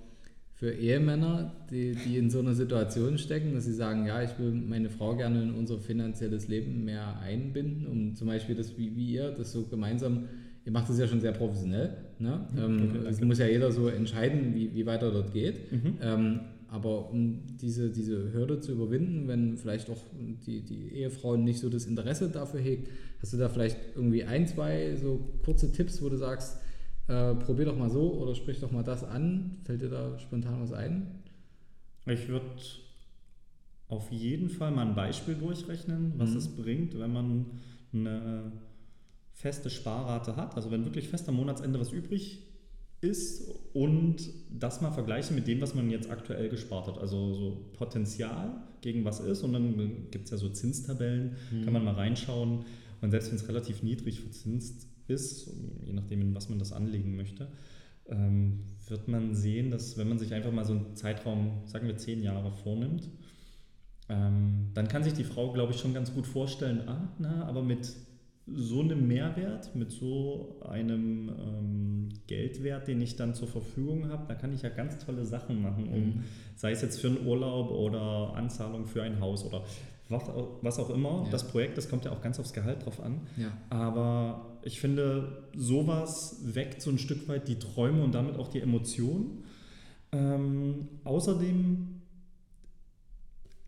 für Ehemänner, die, die in so einer Situation stecken, dass sie sagen, ja, ich will meine Frau gerne in unser finanzielles Leben mehr einbinden, um zum Beispiel das, wie, wie ihr, das so gemeinsam ihr macht das ja schon sehr professionell. Ne? Mhm. Ähm, okay, es muss ja jeder so entscheiden, wie, wie weiter dort geht. Mhm. Ähm, aber um diese, diese Hürde zu überwinden, wenn vielleicht auch die, die Ehefrau nicht so das Interesse dafür hegt, hast du da vielleicht irgendwie ein, zwei so kurze Tipps, wo du sagst, äh, probier doch mal so oder sprich doch mal das an. Fällt dir da spontan was ein? Ich würde auf jeden Fall mal ein Beispiel durchrechnen, was mhm. es bringt, wenn man eine feste Sparrate hat, also wenn wirklich fest am Monatsende was übrig ist und das mal vergleichen mit dem, was man jetzt aktuell gespart hat. Also so Potenzial gegen was ist und dann gibt es ja so Zinstabellen, mhm. kann man mal reinschauen und selbst wenn es relativ niedrig verzinst ist, je nachdem, in was man das anlegen möchte, ähm, wird man sehen, dass wenn man sich einfach mal so einen Zeitraum, sagen wir zehn Jahre vornimmt, ähm, dann kann sich die Frau, glaube ich, schon ganz gut vorstellen, ah, na, aber mit so einem Mehrwert, mit so einem ähm, Geldwert, den ich dann zur Verfügung habe, da kann ich ja ganz tolle Sachen machen, um, mhm. sei es jetzt für einen Urlaub oder Anzahlung für ein Haus oder was, was auch immer. Ja. Das Projekt, das kommt ja auch ganz aufs Gehalt drauf an. Ja. Aber ich finde, sowas weckt so ein Stück weit die Träume und damit auch die Emotionen. Ähm, außerdem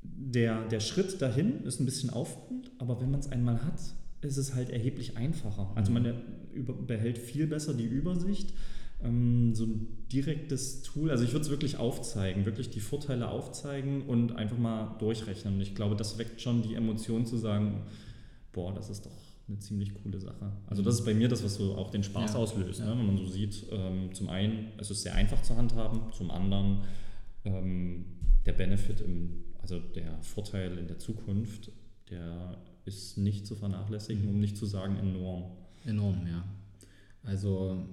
der, der Schritt dahin ist ein bisschen aufwand, aber wenn man es einmal hat, ist es halt erheblich einfacher. Also man mhm. behält viel besser die Übersicht. Ähm, so ein direktes Tool, also ich würde es wirklich aufzeigen, wirklich die Vorteile aufzeigen und einfach mal durchrechnen. Und ich glaube, das weckt schon die Emotion zu sagen, boah, das ist doch eine ziemlich coole Sache. Also das ist bei mir das, was so auch den Spaß ja, auslöst, ja. Ne? wenn man so sieht, ähm, zum einen, es ist sehr einfach zu handhaben, zum anderen ähm, der Benefit, im, also der Vorteil in der Zukunft, der ist nicht zu vernachlässigen, um nicht zu sagen enorm. Enorm, ja. Also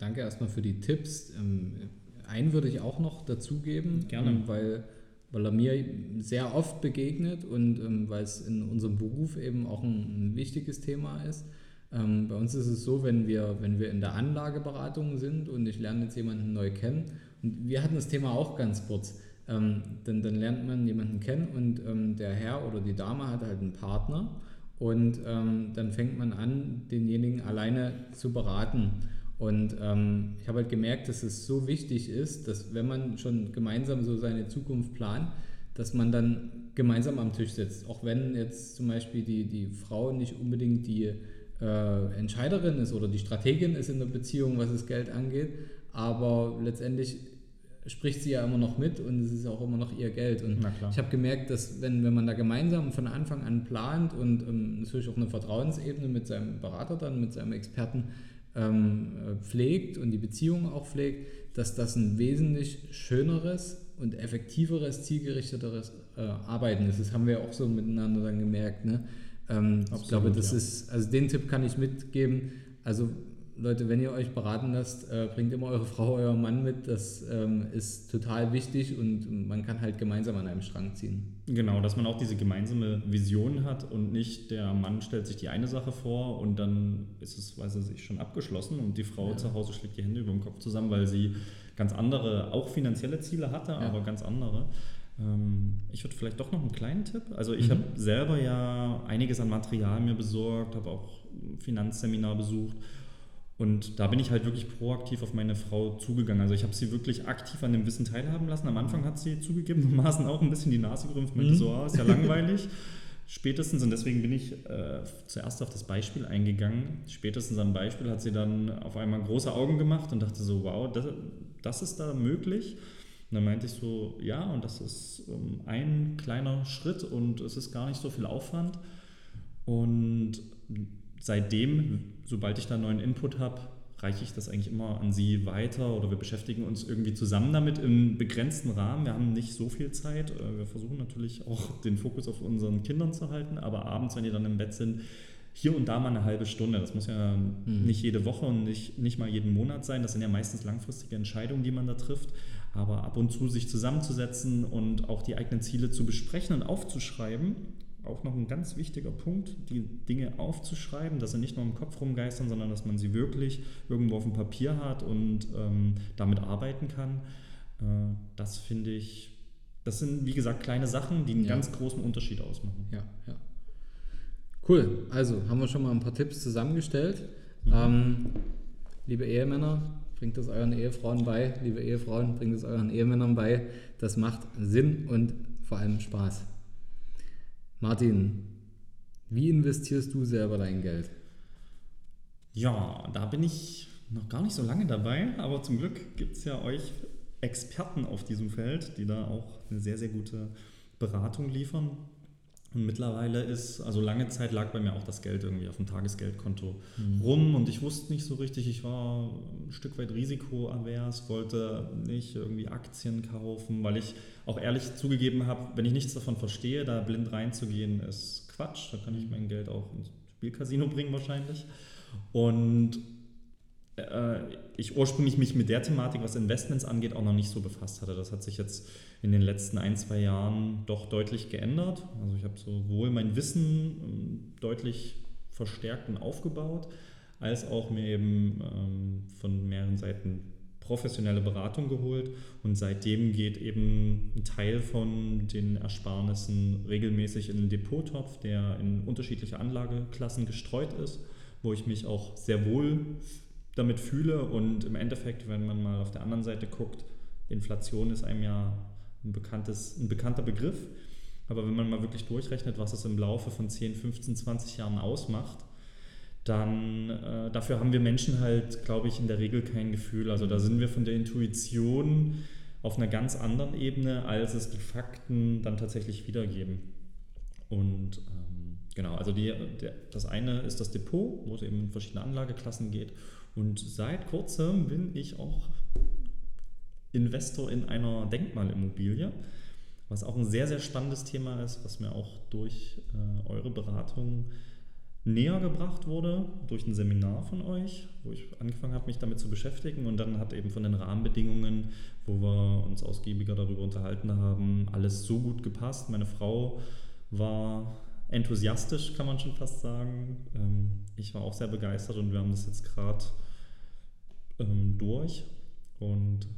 danke erstmal für die Tipps. Ähm, einen würde ich auch noch dazugeben, Gerne. Ähm, weil, weil er mir sehr oft begegnet und ähm, weil es in unserem Beruf eben auch ein, ein wichtiges Thema ist. bei uns ist es so, wenn wir, wenn wir in der Anlageberatung sind und ich lerne jetzt jemanden neu kennen, und wir hatten das Thema auch ganz kurz, ähm, dann, dann lernt man jemanden kennen und ähm, der Herr oder die Dame hat halt einen Partner und ähm, dann fängt man an, denjenigen alleine zu beraten. Und ähm, ich habe halt gemerkt, dass es so wichtig ist, dass wenn man schon gemeinsam so seine Zukunft plant, dass man dann gemeinsam am Tisch sitzt. Auch wenn jetzt zum Beispiel die, die Frau nicht unbedingt die äh, Entscheiderin ist oder die Strategin ist in der Beziehung, was das Geld angeht, aber letztendlich spricht sie ja immer noch mit und es ist auch immer noch ihr Geld. Und ich habe gemerkt, dass wenn, wenn man da gemeinsam von Anfang an plant und ähm, natürlich auch eine Vertrauensebene mit seinem Berater dann, mit seinem Experten ähm, äh, pflegt und die Beziehung auch pflegt, dass das ein wesentlich schöneres und effektiveres, zielgerichteteres äh, Arbeiten ist. Das haben wir auch so miteinander dann gemerkt. Ne? Ähm, Absolut, ich glaube, das ja. ist, also den Tipp kann ich mitgeben. Also Leute, wenn ihr euch beraten lasst, äh, bringt immer eure Frau, euer Mann mit. Das ähm, ist total wichtig und man kann halt gemeinsam an einem Strang ziehen. Genau, dass man auch diese gemeinsame Vision hat und nicht der Mann stellt sich die eine Sache vor und dann ist es, weiß er sich, schon abgeschlossen und die Frau ja. zu Hause schlägt die Hände über den Kopf zusammen, weil sie ganz andere, auch finanzielle Ziele hatte, ja. aber ganz andere. Ähm, ich würde vielleicht doch noch einen kleinen Tipp. Also ich mhm. habe selber ja einiges an Material mir besorgt, habe auch ein Finanzseminar besucht und da bin ich halt wirklich proaktiv auf meine Frau zugegangen. Also ich habe sie wirklich aktiv an dem Wissen teilhaben lassen. Am Anfang hat sie zugegebenermaßen auch ein bisschen die Nase gerümpft, meinte mhm. so, ah, ist ja langweilig. Spätestens, und deswegen bin ich äh, zuerst auf das Beispiel eingegangen, spätestens am Beispiel hat sie dann auf einmal große Augen gemacht und dachte so, wow, das, das ist da möglich. Und dann meinte ich so, ja, und das ist ähm, ein kleiner Schritt und es ist gar nicht so viel Aufwand. Und seitdem, sobald ich da neuen Input habe, reiche ich das eigentlich immer an Sie weiter oder wir beschäftigen uns irgendwie zusammen damit im begrenzten Rahmen. Wir haben nicht so viel Zeit. Äh, wir versuchen natürlich auch den Fokus auf unseren Kindern zu halten, aber abends, wenn die dann im Bett sind, hier und da mal eine halbe Stunde. Das muss ja mhm. nicht jede Woche und nicht, nicht mal jeden Monat sein. Das sind ja meistens langfristige Entscheidungen, die man da trifft. Aber ab und zu sich zusammenzusetzen und auch die eigenen Ziele zu besprechen und aufzuschreiben auch noch ein ganz wichtiger Punkt, die Dinge aufzuschreiben, dass sie nicht nur im Kopf rumgeistern, sondern dass man sie wirklich irgendwo auf dem Papier hat und ähm, damit arbeiten kann. Äh, das finde ich, das sind wie gesagt kleine Sachen, die einen ja. ganz großen Unterschied ausmachen. Ja, ja. Cool, also haben wir schon mal ein paar Tipps zusammengestellt. Mhm. Ähm, liebe Ehemänner, bringt es euren Ehefrauen bei, liebe Ehefrauen, bringt es euren Ehemännern bei. Das macht Sinn und vor allem Spaß. Martin, wie investierst du selber dein Geld? Ja, da bin ich noch gar nicht so lange dabei, aber zum Glück gibt es ja euch Experten auf diesem Feld, die da auch eine sehr, sehr gute Beratung liefern. Und mittlerweile ist, also lange Zeit lag bei mir auch das Geld irgendwie auf dem Tagesgeldkonto mhm. rum und ich wusste nicht so richtig, ich war ein Stück weit risikoavers, wollte nicht irgendwie Aktien kaufen, weil ich auch ehrlich zugegeben habe, wenn ich nichts davon verstehe, da blind reinzugehen, ist Quatsch. Da kann ich mein Geld auch ins Spielcasino bringen wahrscheinlich. Und äh, ich ursprünglich mich mit der Thematik, was Investments angeht, auch noch nicht so befasst hatte. Das hat sich jetzt in den letzten ein, zwei Jahren doch deutlich geändert. Also ich habe sowohl mein Wissen ähm, deutlich verstärkt und aufgebaut, als auch mir eben ähm, von mehreren Seiten professionelle Beratung geholt und seitdem geht eben ein Teil von den Ersparnissen regelmäßig in den Depottopf, der in unterschiedliche Anlageklassen gestreut ist, wo ich mich auch sehr wohl damit fühle und im Endeffekt, wenn man mal auf der anderen Seite guckt, Inflation ist einem ja ein, bekanntes, ein bekannter Begriff, aber wenn man mal wirklich durchrechnet, was es im Laufe von 10, 15, 20 Jahren ausmacht, dann äh, dafür haben wir Menschen halt, glaube ich, in der Regel kein Gefühl. Also da sind wir von der Intuition auf einer ganz anderen Ebene, als es die Fakten dann tatsächlich wiedergeben. Und ähm, genau, also die, der, das eine ist das Depot, wo es eben in verschiedene Anlageklassen geht. Und seit kurzem bin ich auch Investor in einer Denkmalimmobilie, was auch ein sehr, sehr spannendes Thema ist, was mir auch durch äh, eure Beratung näher gebracht wurde, durch ein Seminar von euch, wo ich angefangen habe, mich damit zu beschäftigen. Und dann hat eben von den Rahmenbedingungen, wo wir uns ausgiebiger darüber unterhalten haben, alles so gut gepasst. Meine Frau war enthusiastisch, kann man schon fast sagen. Ähm, ich war auch sehr begeistert und wir haben das jetzt gerade ähm, durch und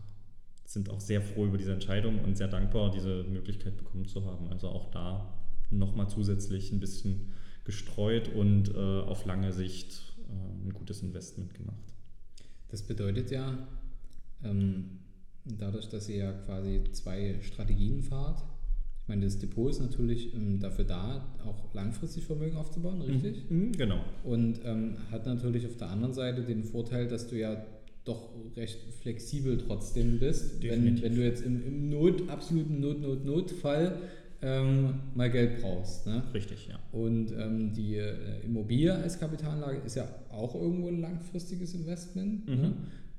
sind auch sehr froh über diese Entscheidung und sehr dankbar, diese Möglichkeit bekommen zu haben. Also auch da nochmal zusätzlich ein bisschen gestreut und äh, auf lange Sicht äh, ein gutes Investment gemacht. Das bedeutet ja, ähm, dadurch, dass ihr ja quasi zwei Strategien fahrt, Ich meine, das Depot ist natürlich ähm, dafür da, auch langfristig Vermögen aufzubauen, richtig? Mhm, genau. Und ähm, hat natürlich auf der anderen Seite den Vorteil, dass du ja doch recht flexibel trotzdem bist. Wenn, wenn du jetzt im, im Not, absoluten Not, Not, Notfall ähm, mal Geld brauchst. Ne? Richtig, ja. Und ähm, die äh, Immobilie als Kapitalanlage ist ja auch irgendwo ein langfristiges Investment. Ne? Mhm. Ne?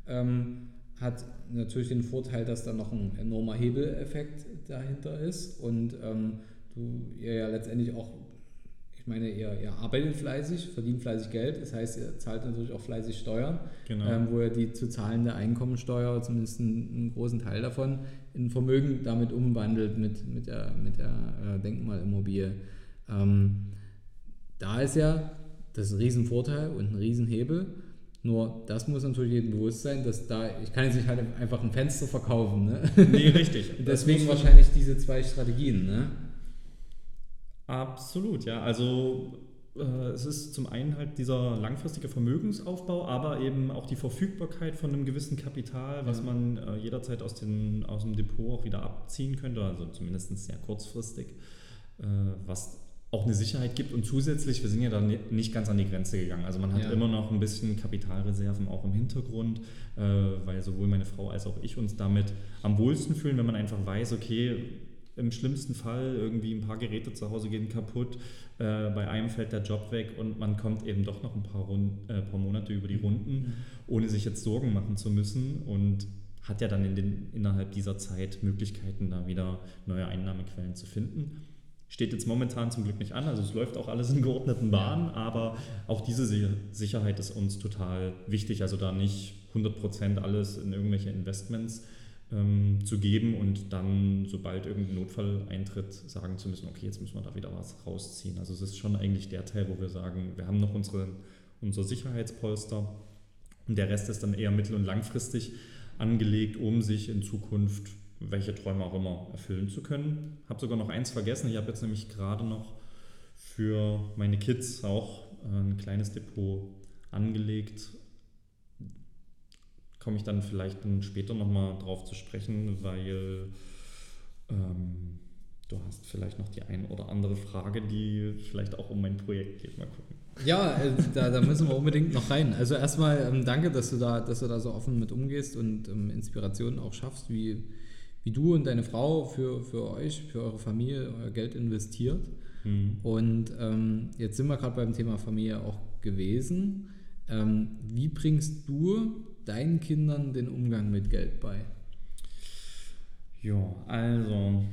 Ähm, hat natürlich den Vorteil, dass da noch ein enormer Hebeleffekt dahinter ist und ähm, du ihr ja letztendlich auch, ich meine, ihr, ihr arbeitet fleißig, verdient fleißig Geld, das heißt, ihr zahlt natürlich auch fleißig Steuern, genau. ähm, wo ihr die zu zahlende Einkommensteuer, zumindest einen, einen, großen Teil davon, in Vermögen damit umwandelt mit, mit der, mit der äh, Denkmalimmobilie. Ähm, da ist ja das ist ein Riesenvorteil und ein Riesenhebel. Nur das muss natürlich jedem bewusst sein, dass da, ich kann jetzt nicht halt einfach ein Fenster verkaufen. Ne? Nee, richtig. Deswegen wahrscheinlich diese zwei Strategien. Ne? Absolut, ja. Also äh, es ist zum einen halt dieser langfristige Vermögensaufbau, aber eben auch die Verfügbarkeit von einem gewissen Kapital, was man äh, jederzeit aus, den, aus dem Depot auch wieder abziehen könnte, also zumindest sehr kurzfristig, äh, was auch eine Sicherheit gibt und zusätzlich, wir sind ja dann nicht ganz an die Grenze gegangen. Also man hat ja. immer noch ein bisschen Kapitalreserven auch im Hintergrund, weil sowohl meine Frau als auch ich uns damit am wohlsten fühlen, wenn man einfach weiß, okay, im schlimmsten Fall irgendwie ein paar Geräte zu Hause gehen kaputt, äh, bei einem fällt der Job weg und man kommt eben doch noch ein paar, Rund, äh, paar Monate über die Runden, mhm. ohne sich jetzt Sorgen machen zu müssen und hat ja dann in den, innerhalb dieser Zeit Möglichkeiten, da wieder neue Einnahmequellen zu finden. Steht jetzt momentan zum Glück nicht an, also es läuft auch alles in geordneten Bahnen, aber auch diese Sicherheit ist uns total wichtig, also da nicht 100% alles in irgendwelche Investments ähm, zu geben und dann, sobald irgendein Notfall eintritt, sagen zu müssen, okay, jetzt müssen wir da wieder was rausziehen. Also es ist schon eigentlich der Teil, wo wir sagen, wir haben noch unsere, unser Sicherheitspolster und der Rest ist dann eher mittel- und langfristig angelegt, um sich in Zukunft welche Träume auch immer erfüllen zu können. Habe sogar noch eins vergessen. Ich habe jetzt nämlich gerade noch für meine Kids auch ein kleines Depot angelegt. Komme ich dann vielleicht dann später nochmal drauf zu sprechen, weil ähm, du hast vielleicht noch die ein oder andere Frage, die vielleicht auch um mein Projekt geht. Mal gucken. Ja, äh, da, da, müssen wir unbedingt noch rein. Also erstmal ähm, danke, dass du, da, dass du da so offen mit umgehst und ähm, Inspirationen auch schaffst, wie, wie du und deine Frau für, für euch, für eure Familie euer Geld investiert. Mhm. Und ähm, jetzt sind wir gerade beim Thema Familie auch gewesen. Ähm, wie bringst du deinen Kindern den Umgang mit Geld bei? Ja, also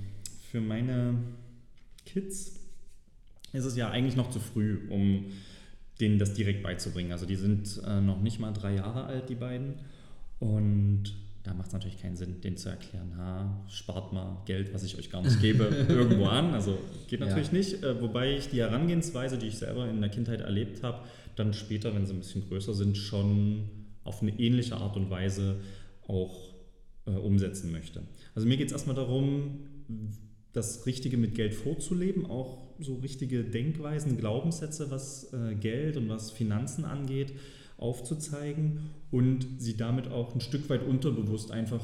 für meine Kids ist es ja eigentlich noch zu früh, um denen das direkt beizubringen. Also die sind äh, noch nicht mal drei Jahre alt, die beiden. Und da macht es natürlich keinen Sinn, denen zu erklären, ha, spart mal Geld, was ich euch gar nicht gebe, irgendwo an. Also geht natürlich ja. nicht. Äh, wobei ich die Herangehensweise, die ich selber in der Kindheit erlebt habe, dann später, wenn sie ein bisschen größer sind, schon auf eine ähnliche Art und Weise auch äh, umsetzen möchte. Also mir geht es erstmal darum, das Richtige mit Geld vorzuleben, auch so richtige Denkweisen, Glaubenssätze, was äh, Geld und was Finanzen angeht aufzuzeigen und sie damit auch ein Stück weit unterbewusst einfach,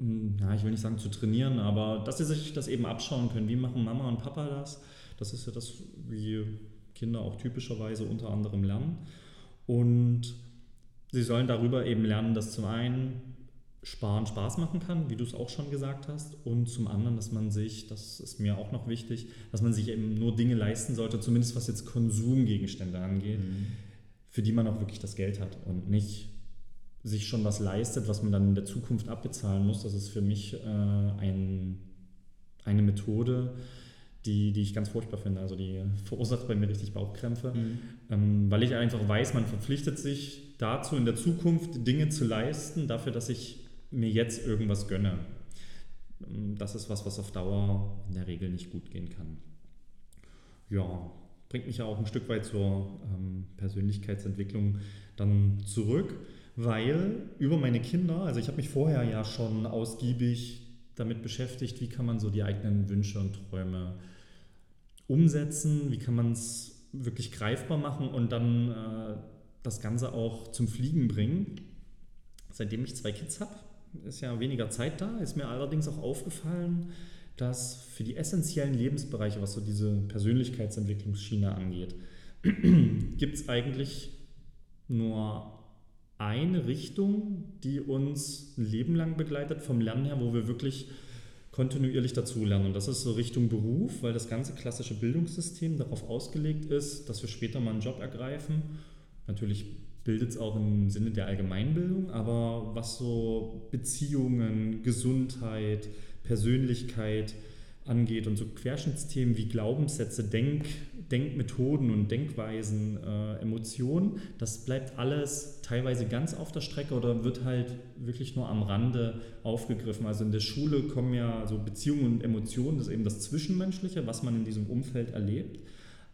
hm, ja, ich will nicht sagen zu trainieren, aber dass sie sich das eben abschauen können. Wie machen Mama und Papa das? Das ist ja das, wie Kinder auch typischerweise unter anderem lernen. Und sie sollen darüber eben lernen, dass zum einen Sparen Spaß machen kann, wie du es auch schon gesagt hast, und zum anderen, dass man sich, das ist mir auch noch wichtig, dass man sich eben nur Dinge leisten sollte, zumindest was jetzt Konsumgegenstände angeht, mhm für die man auch wirklich das Geld hat und nicht sich schon was leistet, was man dann in der Zukunft abbezahlen muss. Das ist für mich äh, ein, eine Methode, die, die ich ganz furchtbar finde. Also die verursacht bei mir richtig Bauchkrämpfe, mhm. ähm, weil ich einfach weiß, man verpflichtet sich dazu, in der Zukunft Dinge zu leisten, dafür, dass ich mir jetzt irgendwas gönne. Ähm, das ist was, was auf Dauer in der Regel nicht gut gehen kann. Ja, bringt mich ja auch ein Stück weit zur ähm, Persönlichkeitsentwicklung dann zurück, weil über meine Kinder, also ich habe mich vorher ja schon ausgiebig damit beschäftigt, wie kann man so die eigenen Wünsche und Träume umsetzen, wie kann man es wirklich greifbar machen und dann äh, das Ganze auch zum Fliegen bringen. Seitdem ich zwei Kids habe, ist ja weniger Zeit da, ist mir allerdings auch aufgefallen, dass für die essentiellen Lebensbereiche, was so diese Persönlichkeitsentwicklungsschiene angeht, gibt es eigentlich nur eine Richtung, die uns ein Leben lang begleitet, vom Lernen her, wo wir wirklich kontinuierlich dazulernen. Und das ist so Richtung Beruf, weil das ganze klassische Bildungssystem darauf ausgelegt ist, dass wir später mal einen Job ergreifen. Natürlich bildet es auch im Sinne der Allgemeinbildung, aber was so Beziehungen, Gesundheit, Persönlichkeit angeht und so Querschnittsthemen wie Glaubenssätze, Denk, Denkmethoden und Denkweisen, äh, Emotionen, das bleibt alles teilweise ganz auf der Strecke oder wird halt wirklich nur am Rande aufgegriffen. Also in der Schule kommen ja so Beziehungen und Emotionen, das ist eben das Zwischenmenschliche, was man in diesem Umfeld erlebt.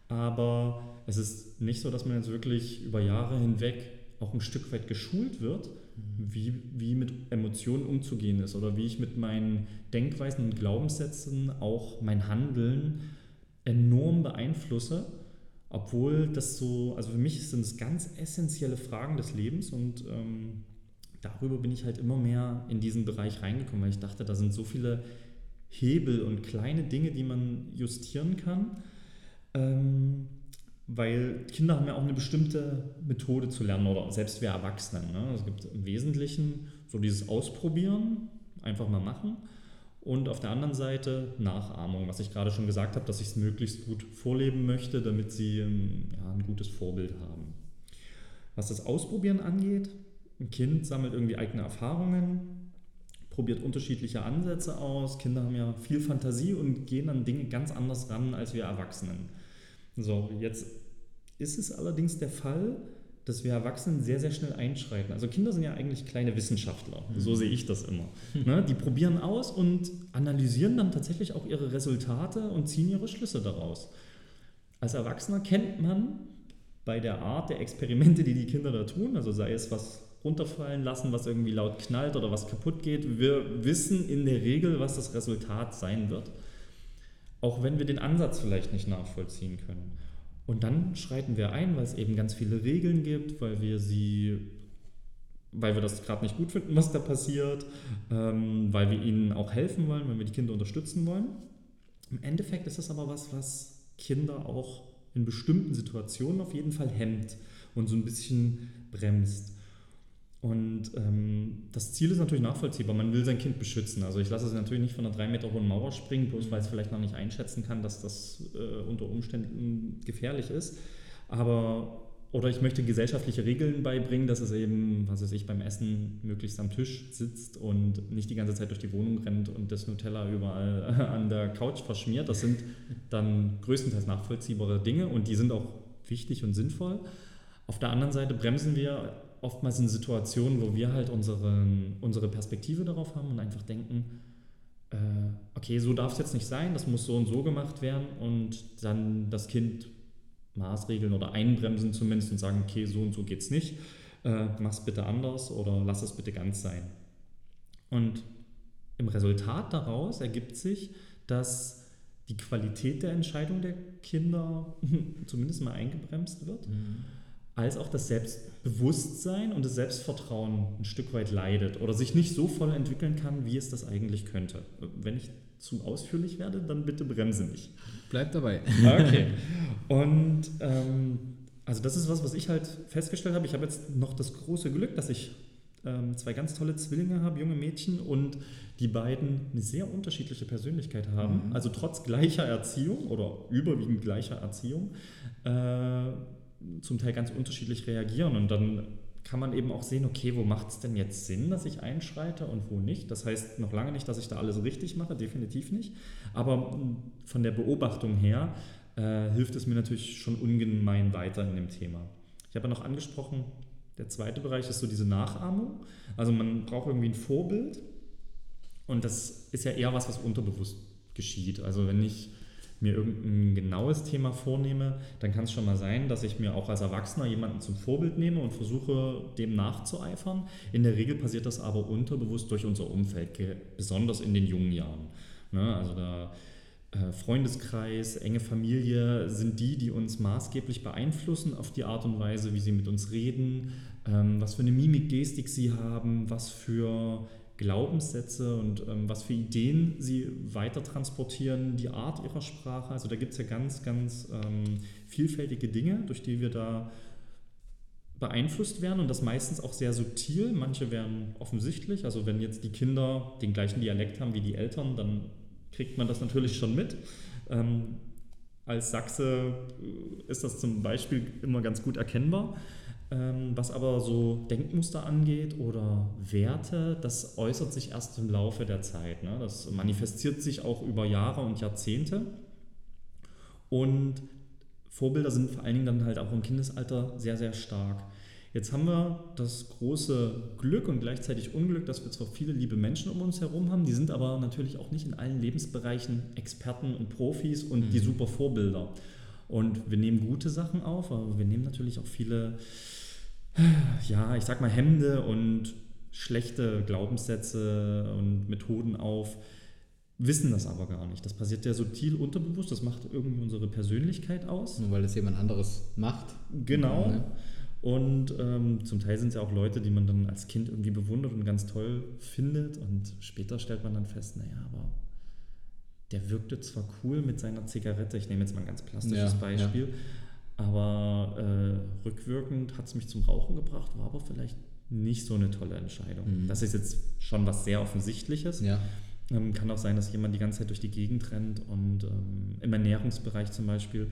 Aber es ist nicht so, dass man jetzt wirklich über Jahre hinweg auch ein Stück weit geschult wird, wie, wie mit Emotionen umzugehen ist oder wie ich mit meinen Denkweisen und Glaubenssätzen auch mein Handeln enorm beeinflusse, obwohl das so, also für mich sind es ganz essentielle Fragen des Lebens und ähm, darüber bin ich halt immer mehr in diesen Bereich reingekommen, weil ich dachte, da sind so viele Hebel und kleine Dinge, die man justieren kann. Ähm, weil Kinder haben ja auch eine bestimmte Methode zu lernen oder selbst wir Erwachsenen. Ne? Es gibt im Wesentlichen so dieses Ausprobieren, einfach mal machen und auf der anderen Seite Nachahmung, was ich gerade schon gesagt habe, dass ich es möglichst gut vorleben möchte, damit sie ähm, ja, ein gutes Vorbild haben. Was das Ausprobieren angeht, ein Kind sammelt irgendwie eigene Erfahrungen, probiert unterschiedliche Ansätze aus. Kinder haben ja viel Fantasie und gehen an Dinge ganz anders ran als wir Erwachsenen. So, jetzt ist es allerdings der Fall, dass wir Erwachsenen sehr, sehr schnell einschreiten. Also Kinder sind ja eigentlich kleine Wissenschaftler, so mhm. sehe ich das immer. Ne? Die probieren aus und analysieren dann tatsächlich auch ihre Resultate und ziehen ihre Schlüsse daraus. Als Erwachsener kennt man bei der Art der Experimente, die die Kinder da tun, also sei es was runterfallen lassen, was irgendwie laut knallt oder was kaputt geht, wir wissen in der Regel, was das Resultat sein wird auch wenn wir den Ansatz vielleicht nicht nachvollziehen können. Und dann schreiten wir ein, weil es eben ganz viele Regeln gibt, weil wir sie, weil wir das gerade nicht gut finden, was da passiert, ähm, weil wir ihnen auch helfen wollen, weil wir die Kinder unterstützen wollen. Im Endeffekt ist das aber was, was Kinder auch in bestimmten Situationen auf jeden Fall hemmt und so ein bisschen bremst. Und ähm, das Ziel ist natürlich nachvollziehbar. Man will sein Kind beschützen. Also ich lasse es natürlich nicht von einer drei Meter hohen Mauer springen, bloß weil es vielleicht noch nicht einschätzen kann, dass das äh, unter Umständen gefährlich ist. Aber oder ich möchte gesellschaftliche Regeln beibringen, dass es eben, was weiß ich, beim Essen möglichst am Tisch sitzt und nicht die ganze Zeit durch die Wohnung rennt und das Nutella überall an der Couch verschmiert. Das sind dann größtenteils nachvollziehbare Dinge und die sind auch wichtig und sinnvoll. Auf der anderen Seite bremsen wir oftmals in Situationen, wo wir halt unseren, unsere Perspektive darauf haben und einfach denken, äh, okay, so darf es jetzt nicht sein, das muss so und so gemacht werden und dann das Kind maßregeln oder einbremsen zumindest und sagen, okay, so und so geht es nicht, äh, mach bitte anders oder lass es bitte ganz sein. Und im Resultat daraus ergibt sich, dass die Qualität der Entscheidung der Kinder zumindest mal eingebremst wird. Mhm als auch das Selbstbewusstsein und das Selbstvertrauen ein Stück weit leidet oder sich nicht so voll entwickeln kann, wie es das eigentlich könnte. Wenn ich zu ausführlich werde, dann bitte bremse mich. Bleib dabei. Okay. Und ähm, also das ist was, was ich halt festgestellt habe. Ich habe jetzt noch das große Glück, dass ich ähm, zwei ganz tolle Zwillinge habe, junge Mädchen, und die beiden eine sehr unterschiedliche Persönlichkeit haben. Mhm. Also trotz gleicher Erziehung oder überwiegend gleicher Erziehung. Äh, zum Teil ganz unterschiedlich reagieren. Und dann kann man eben auch sehen, okay, wo macht es denn jetzt Sinn, dass ich einschreite und wo nicht. Das heißt noch lange nicht, dass ich da alles richtig mache, definitiv nicht. Aber von der Beobachtung her äh, hilft es mir natürlich schon ungemein weiter in dem Thema. Ich habe ja noch angesprochen, der zweite Bereich ist so diese Nachahmung. Also man braucht irgendwie ein Vorbild und das ist ja eher was, was unterbewusst geschieht. Also wenn ich mir irgendein genaues Thema vornehme, dann kann es schon mal sein, dass ich mir auch als Erwachsener jemanden zum Vorbild nehme und versuche, dem nachzueifern. In der Regel passiert das aber unterbewusst durch unser Umfeld, besonders in den jungen Jahren. Ne? Also da äh, Freundeskreis, enge Familie sind die, die uns maßgeblich beeinflussen auf die Art und Weise, wie sie mit uns reden, ähm, was für eine Mimik, Gestik sie haben, was für Glaubenssätze und ähm, was für Ideen sie weiter transportieren, die Art ihrer Sprache. Also da gibt es ja ganz, ganz ähm, vielfältige Dinge, durch die wir da beeinflusst werden und das meistens auch sehr subtil. Manche werden offensichtlich, also wenn jetzt die Kinder den gleichen Dialekt haben wie die Eltern, dann kriegt man das natürlich schon mit. Ähm, als Sachse äh, ist das zum Beispiel immer ganz gut erkennbar. Ähm, was aber so Denkmuster angeht oder Werte, das äußert sich erst im Laufe der Zeit. Ne? Das manifestiert sich auch über Jahre und Jahrzehnte. Und Vorbilder sind vor allen Dingen dann halt auch im Kindesalter sehr, sehr stark. Jetzt haben wir das große Glück und gleichzeitig Unglück, dass wir zwar viele liebe Menschen um uns herum haben, die sind aber natürlich auch nicht in allen Lebensbereichen Experten und Profis und mhm. die super Vorbilder. Und wir nehmen gute Sachen auf, aber wir nehmen natürlich auch viele, ja, ich sag mal, Hemde und schlechte Glaubenssätze und Methoden auf, wissen das aber gar nicht. Das passiert ja subtil unterbewusst, das macht irgendwie unsere Persönlichkeit aus. Nur weil es jemand anderes macht. Genau. Ne? Und ähm, zum Teil sind es ja auch Leute, die man dann als Kind irgendwie bewundert und ganz toll findet. Und später stellt man dann fest, naja, aber der wirkte zwar cool mit seiner Zigarette, ich nehme jetzt mal ein ganz plastisches ja, Beispiel, ja. aber äh, rückwirkend hat es mich zum Rauchen gebracht, war aber vielleicht nicht so eine tolle Entscheidung. Mhm. Das ist jetzt schon was sehr Offensichtliches. Ja. Ähm, kann auch sein, dass jemand die ganze Zeit durch die Gegend rennt und ähm, im Ernährungsbereich zum Beispiel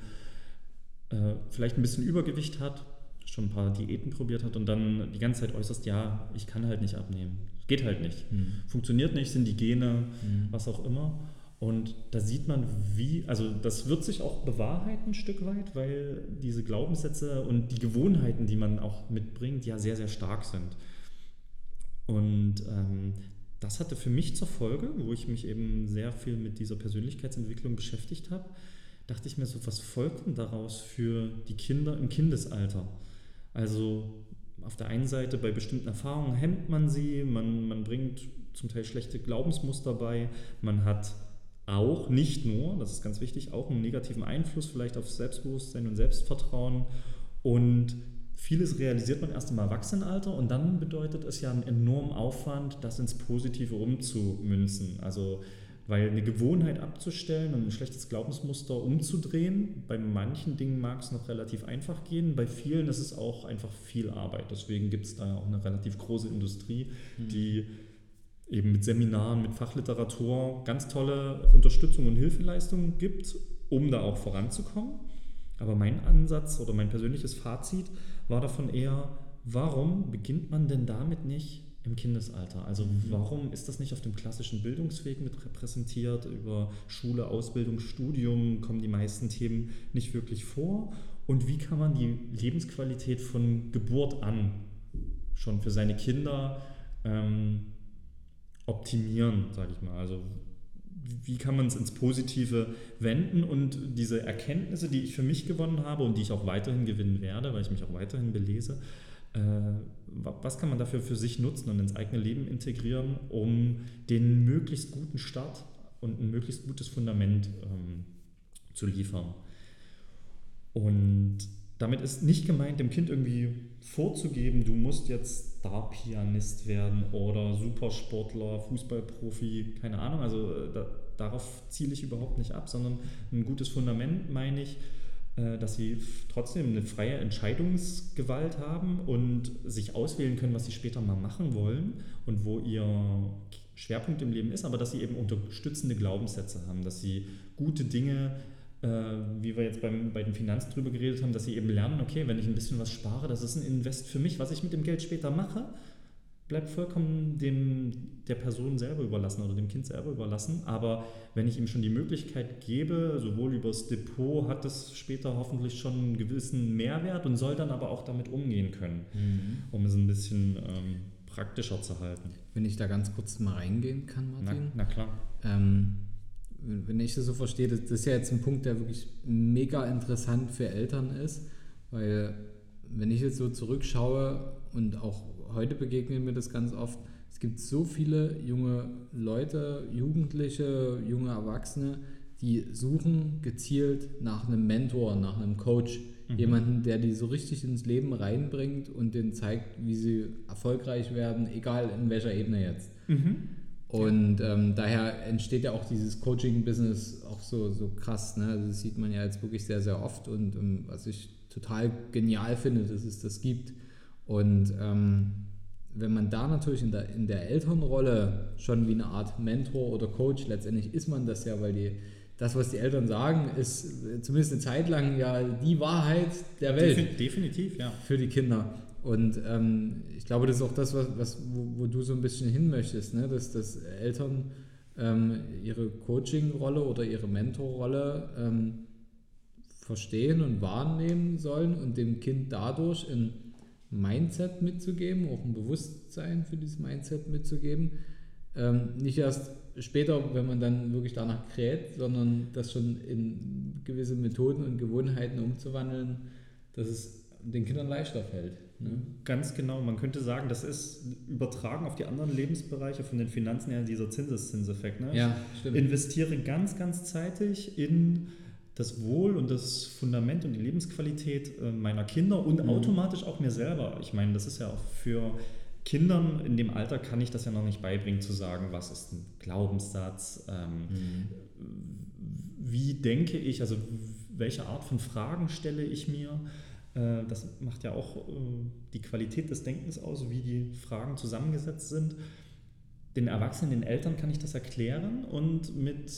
äh, vielleicht ein bisschen Übergewicht hat, schon ein paar Diäten probiert hat und dann die ganze Zeit äußerst, ja, ich kann halt nicht abnehmen. Geht halt nicht. Mhm. Funktioniert nicht, sind die Gene, mhm. was auch immer. Und da sieht man, wie, also das wird sich auch bewahrheiten ein Stück weit, weil diese Glaubenssätze und die Gewohnheiten, die man auch mitbringt, ja sehr, sehr stark sind. Und ähm, das hatte für mich zur Folge, wo ich mich eben sehr viel mit dieser Persönlichkeitsentwicklung beschäftigt habe, dachte ich mir so, was folgt denn daraus für die Kinder im Kindesalter? Also auf der einen Seite bei bestimmten Erfahrungen hemmt man sie, man, man bringt zum Teil schlechte Glaubensmuster bei, man hat auch, nicht nur, das ist ganz wichtig, auch einen negativen Einfluss vielleicht auf Selbstbewusstsein und Selbstvertrauen und vieles realisiert man erst im Erwachsenenalter und dann bedeutet es ja einen enormen Aufwand, das ins Positive umzumünzen. Also weil eine Gewohnheit abzustellen und ein schlechtes Glaubensmuster umzudrehen, bei manchen Dingen mag es noch relativ einfach gehen, bei vielen ist es auch einfach viel Arbeit. Deswegen gibt es da auch eine relativ große Industrie, mhm. die eben mit Seminaren, mit Fachliteratur ganz tolle Unterstützung und Hilfeleistungen gibt, um da auch voranzukommen. Aber mein Ansatz oder mein persönliches Fazit war davon eher, warum beginnt man denn damit nicht im Kindesalter. Also mhm. warum ist das nicht auf dem klassischen Bildungsweg mit repräsentiert? Über Schule, Ausbildung, Studium kommen die meisten Themen nicht wirklich vor. Und wie kann man die Lebensqualität von Geburt an schon für seine Kinder ähm, optimieren, sage ich mal? Also wie kann man es ins Positive wenden und diese Erkenntnisse, die ich für mich gewonnen habe und die ich auch weiterhin gewinnen werde, weil ich mich auch weiterhin belese, äh, was kann man dafür für sich nutzen und ins eigene Leben integrieren, um den möglichst guten Start und ein möglichst gutes Fundament ähm, zu liefern. Und damit ist nicht gemeint, dem Kind irgendwie vorzugeben, du musst jetzt Star-Pianist werden oder Supersportler, Fußballprofi, keine Ahnung. Also äh, da, darauf ziele ich überhaupt nicht ab, sondern ein gutes Fundament meine ich, äh, dass sie trotzdem eine freie Entscheidungsgewalt haben und sich auswählen können, was sie später mal machen wollen und wo ihr Schwerpunkt im Leben ist, aber dass sie eben unterstützende Glaubenssätze haben, dass sie gute Dinge, äh, wie wir jetzt beim, bei den Finanzen drüber geredet haben, dass sie eben lernen, okay, wenn ich ein bisschen was spare, das ist ein Invest für mich, was ich mit dem Geld später mache bleibt vollkommen dem, der Person selber überlassen oder dem Kind selber überlassen. Aber wenn ich ihm schon die Möglichkeit gebe, sowohl übers Depot hat es später hoffentlich schon einen gewissen Mehrwert und soll dann aber auch damit umgehen können, mhm. um es ein bisschen ähm, praktischer zu halten. Wenn ich da ganz kurz mal reingehen kann, Martin. Na, na klar. Ähm, wenn ich das so verstehe, das ist ja jetzt ein Punkt, der wirklich mega interessant für Eltern ist, weil wenn ich jetzt so zurückschaue und auch heute begegnet mir das ganz oft. Es gibt so viele junge Leute, Jugendliche, junge Erwachsene, die suchen gezielt nach einem Mentor, nach einem Coach, mhm. jemanden, der die so richtig ins Leben reinbringt und denen zeigt, wie sie erfolgreich werden, egal in welcher Ebene jetzt. Mhm. Und ähm, daher entsteht ja auch dieses Coaching-Business auch so, so krass. Ne? Also das sieht man ja jetzt wirklich sehr, sehr oft. Und ähm, was ich total genial finde, dass es das gibt. Und ähm, wenn man da natürlich in der, in der Elternrolle schon wie eine Art Mentor oder Coach, letztendlich ist man das ja, weil die, das, was die Eltern sagen, ist zumindest eine Zeit lang ja die Wahrheit der Welt. Definitiv, ja. Für die Kinder. Und ähm, ich glaube, das ist auch das, was, was, wo, wo du so ein bisschen hin möchtest, ne? dass, dass Eltern ähm, ihre Coaching-Rolle oder ihre Mentor-Rolle ähm, verstehen und wahrnehmen sollen und dem Kind dadurch ein Mindset mitzugeben, auch ein Bewusstsein für dieses Mindset mitzugeben. Ähm, nicht erst später, wenn man dann wirklich danach kräht, sondern das schon in gewisse Methoden und Gewohnheiten umzuwandeln, dass es den Kindern leichter fällt. Ne? Ganz genau. Man könnte sagen, das ist übertragen auf die anderen Lebensbereiche von den Finanzen ja dieser Zinseszinseffekt. Ne? Ja, stimmt. Ich investiere ganz, ganz zeitig in das Wohl und das Fundament und die Lebensqualität äh, meiner Kinder und mhm. automatisch auch mir selber. Ich meine, das ist ja auch für Kindern in dem Alter kann ich das ja noch nicht beibringen, zu sagen, was ist ein Glaubenssatz, ähm, mhm. wie denke ich, also welche Art von Fragen stelle ich mir. Äh, das macht ja auch äh, die Qualität des Denkens aus, wie die Fragen zusammengesetzt sind. Den Erwachsenen, den Eltern kann ich das erklären und mit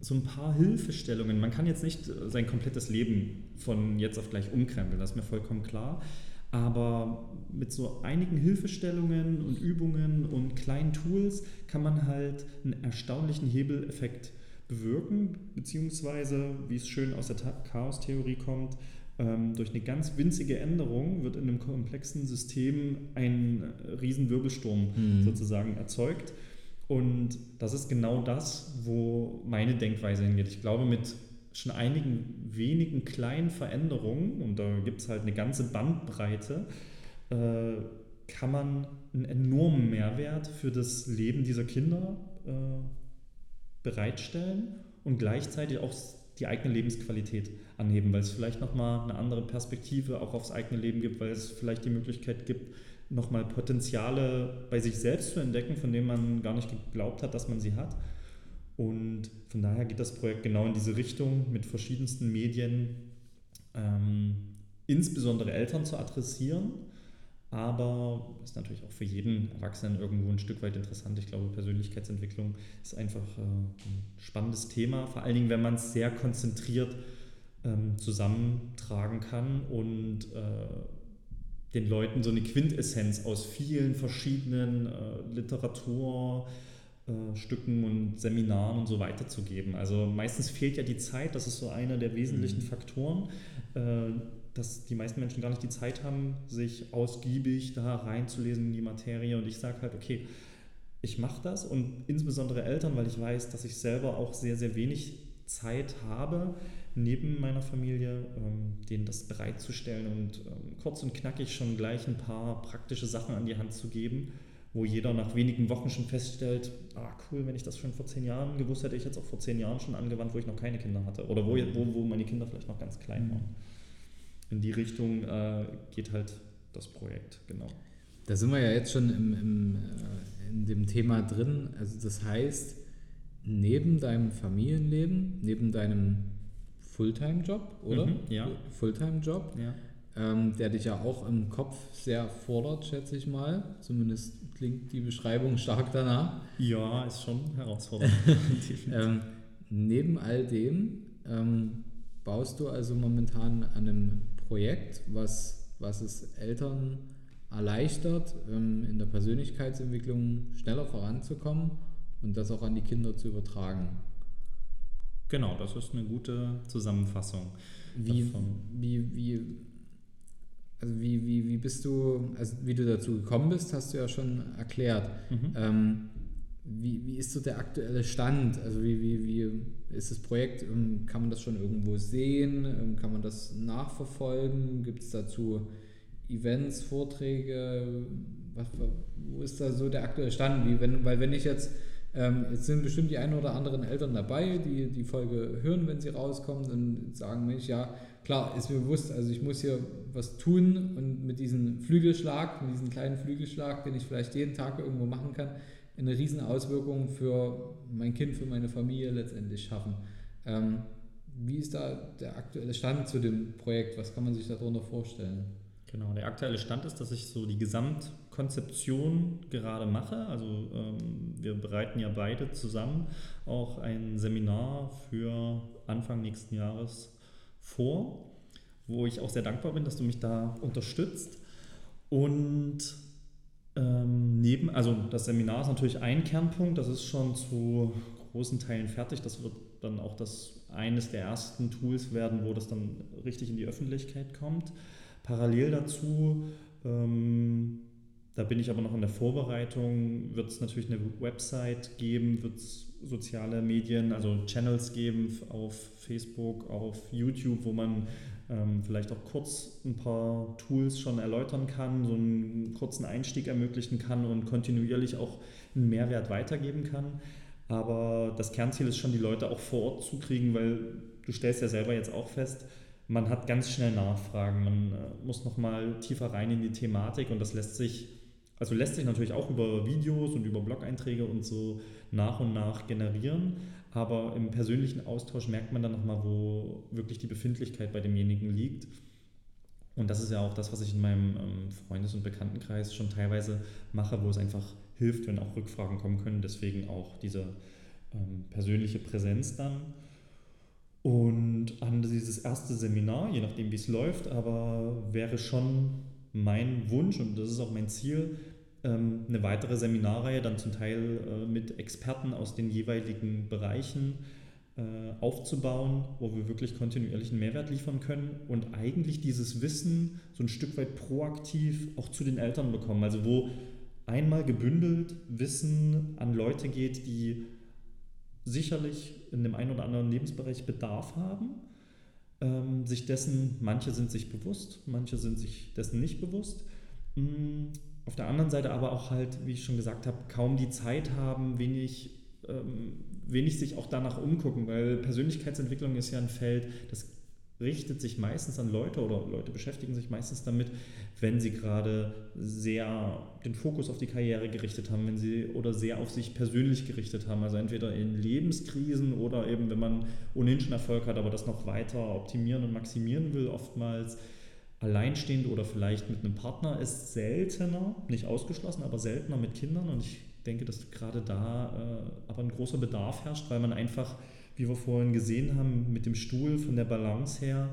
so ein paar Hilfestellungen. Man kann jetzt nicht sein komplettes Leben von jetzt auf gleich umkrempeln, das ist mir vollkommen klar. Aber mit so einigen Hilfestellungen und Übungen und kleinen Tools kann man halt einen erstaunlichen Hebeleffekt bewirken, beziehungsweise, wie es schön aus der Chaos-Theorie kommt, durch eine ganz winzige Änderung wird in einem komplexen System ein Riesenwirbelsturm mhm. sozusagen erzeugt. Und das ist genau das, wo meine Denkweise hingeht. Ich glaube, mit schon einigen wenigen kleinen Veränderungen, und da gibt es halt eine ganze Bandbreite, äh, kann man einen enormen Mehrwert für das Leben dieser Kinder äh, bereitstellen und gleichzeitig auch die eigene Lebensqualität anheben, weil es vielleicht nochmal eine andere Perspektive auch aufs eigene Leben gibt, weil es vielleicht die Möglichkeit gibt, nochmal Potenziale bei sich selbst zu entdecken, von denen man gar nicht geglaubt hat, dass man sie hat. Und von daher geht das Projekt genau in diese Richtung, mit verschiedensten Medien ähm, insbesondere Eltern zu adressieren. Aber ist natürlich auch für jeden Erwachsenen irgendwo ein Stück weit interessant. Ich glaube, Persönlichkeitsentwicklung ist einfach äh, ein spannendes Thema, vor allen Dingen, wenn man es sehr konzentriert ähm, zusammentragen kann und äh, den Leuten so eine Quintessenz aus vielen verschiedenen äh, Literaturstücken äh, und Seminaren und so weiter zu geben. Also meistens fehlt ja die Zeit, das ist so einer der wesentlichen mhm. Faktoren, äh, dass die meisten Menschen gar nicht die Zeit haben, sich ausgiebig da reinzulesen in die Materie. Und ich sage halt, okay, ich mache das und insbesondere Eltern, weil ich weiß, dass ich selber auch sehr, sehr wenig Zeit habe, neben meiner Familie, ähm, denen das bereitzustellen und ähm, kurz und knackig schon gleich ein paar praktische Sachen an die Hand zu geben, wo jeder nach wenigen Wochen schon feststellt, ah cool, wenn ich das schon vor zehn Jahren gewusst hätte, ich jetzt auch vor zehn Jahren schon angewandt, wo ich noch keine Kinder hatte oder wo, wo, wo meine Kinder vielleicht noch ganz klein mhm. waren. In die Richtung äh, geht halt das Projekt, genau. Da sind wir ja jetzt schon im, im, äh, in dem Thema drin. Also das heißt, neben deinem Familienleben, neben deinem Fulltime-Job, oder? Mhm, ja. Fulltime-Job, ja. ähm, der dich ja auch im Kopf sehr fordert, schätze ich mal. Zumindest klingt die Beschreibung stark danach. Ja, ist schon herausfordernd. ähm, neben all dem ähm, baust du also momentan an einem Projekt, was, was es Eltern erleichtert, ähm, in der Persönlichkeitsentwicklung schneller voranzukommen und das auch an die Kinder zu übertragen. Genau, das ist eine gute Zusammenfassung. Wie, wie, wie, also wie, wie, wie bist du, also wie du dazu gekommen bist, hast du ja schon erklärt. Mhm. Ähm, wie, wie ist so der aktuelle Stand? Also wie, wie, wie ist das Projekt? Ähm, kann man das schon irgendwo sehen? Ähm, kann man das nachverfolgen? Gibt es dazu Events, Vorträge? Was, wo ist da so der aktuelle Stand? Wie wenn, weil wenn ich jetzt ähm, jetzt sind bestimmt die ein oder anderen Eltern dabei, die die Folge hören, wenn sie rauskommt und sagen, Mensch, ja, klar, ist mir bewusst, also ich muss hier was tun und mit diesem Flügelschlag, mit diesem kleinen Flügelschlag, den ich vielleicht jeden Tag irgendwo machen kann, eine riesen Auswirkung für mein Kind, für meine Familie letztendlich schaffen. Ähm, wie ist da der aktuelle Stand zu dem Projekt? Was kann man sich darunter vorstellen? Genau, der aktuelle Stand ist, dass ich so die Gesamtkonzeption gerade mache. Also ähm, wir bereiten ja beide zusammen auch ein Seminar für Anfang nächsten Jahres vor, wo ich auch sehr dankbar bin, dass du mich da unterstützt. Und ähm, neben, also das Seminar ist natürlich ein Kernpunkt, das ist schon zu großen Teilen fertig. Das wird dann auch das eines der ersten Tools werden, wo das dann richtig in die Öffentlichkeit kommt. Parallel dazu, ähm, da bin ich aber noch in der Vorbereitung, wird es natürlich eine Website geben, wird es soziale Medien, also Channels geben auf Facebook, auf YouTube, wo man ähm, vielleicht auch kurz ein paar Tools schon erläutern kann, so einen kurzen Einstieg ermöglichen kann und kontinuierlich auch einen Mehrwert weitergeben kann. Aber das Kernziel ist schon, die Leute auch vor Ort zu kriegen, weil du stellst ja selber jetzt auch fest, man hat ganz schnell Nachfragen, man äh, muss nochmal tiefer rein in die Thematik und das lässt sich, also lässt sich natürlich auch über Videos und über Blog-Einträge und so nach und nach generieren, aber im persönlichen Austausch merkt man dann nochmal, wo wirklich die Befindlichkeit bei demjenigen liegt. Und das ist ja auch das, was ich in meinem ähm, Freundes- und Bekanntenkreis schon teilweise mache, wo es einfach hilft, wenn auch Rückfragen kommen können. Deswegen auch diese ähm, persönliche Präsenz dann. Und an dieses erste Seminar, je nachdem wie es läuft, aber wäre schon mein Wunsch und das ist auch mein Ziel, ähm, eine weitere Seminarreihe dann zum Teil äh, mit Experten aus den jeweiligen Bereichen äh, aufzubauen, wo wir wirklich kontinuierlichen Mehrwert liefern können und eigentlich dieses Wissen so ein Stück weit proaktiv auch zu den Eltern bekommen. Also wo einmal gebündelt Wissen an Leute geht, die sicherlich in dem einen oder anderen Lebensbereich Bedarf haben, ähm, sich dessen, manche sind sich bewusst, manche sind sich dessen nicht bewusst. Auf der anderen Seite aber auch halt, wie ich schon gesagt habe, kaum die Zeit haben, wenig, ähm, wenig sich auch danach umgucken, weil Persönlichkeitsentwicklung ist ja ein Feld, das richtet sich meistens an Leute oder Leute beschäftigen sich meistens damit, wenn sie gerade sehr den Fokus auf die Karriere gerichtet haben, wenn sie oder sehr auf sich persönlich gerichtet haben, also entweder in Lebenskrisen oder eben wenn man ohnehin schon Erfolg hat, aber das noch weiter optimieren und maximieren will, oftmals alleinstehend oder vielleicht mit einem Partner ist seltener, nicht ausgeschlossen, aber seltener mit Kindern. Und ich denke, dass gerade da äh, aber ein großer Bedarf herrscht, weil man einfach wie wir vorhin gesehen haben, mit dem Stuhl von der Balance her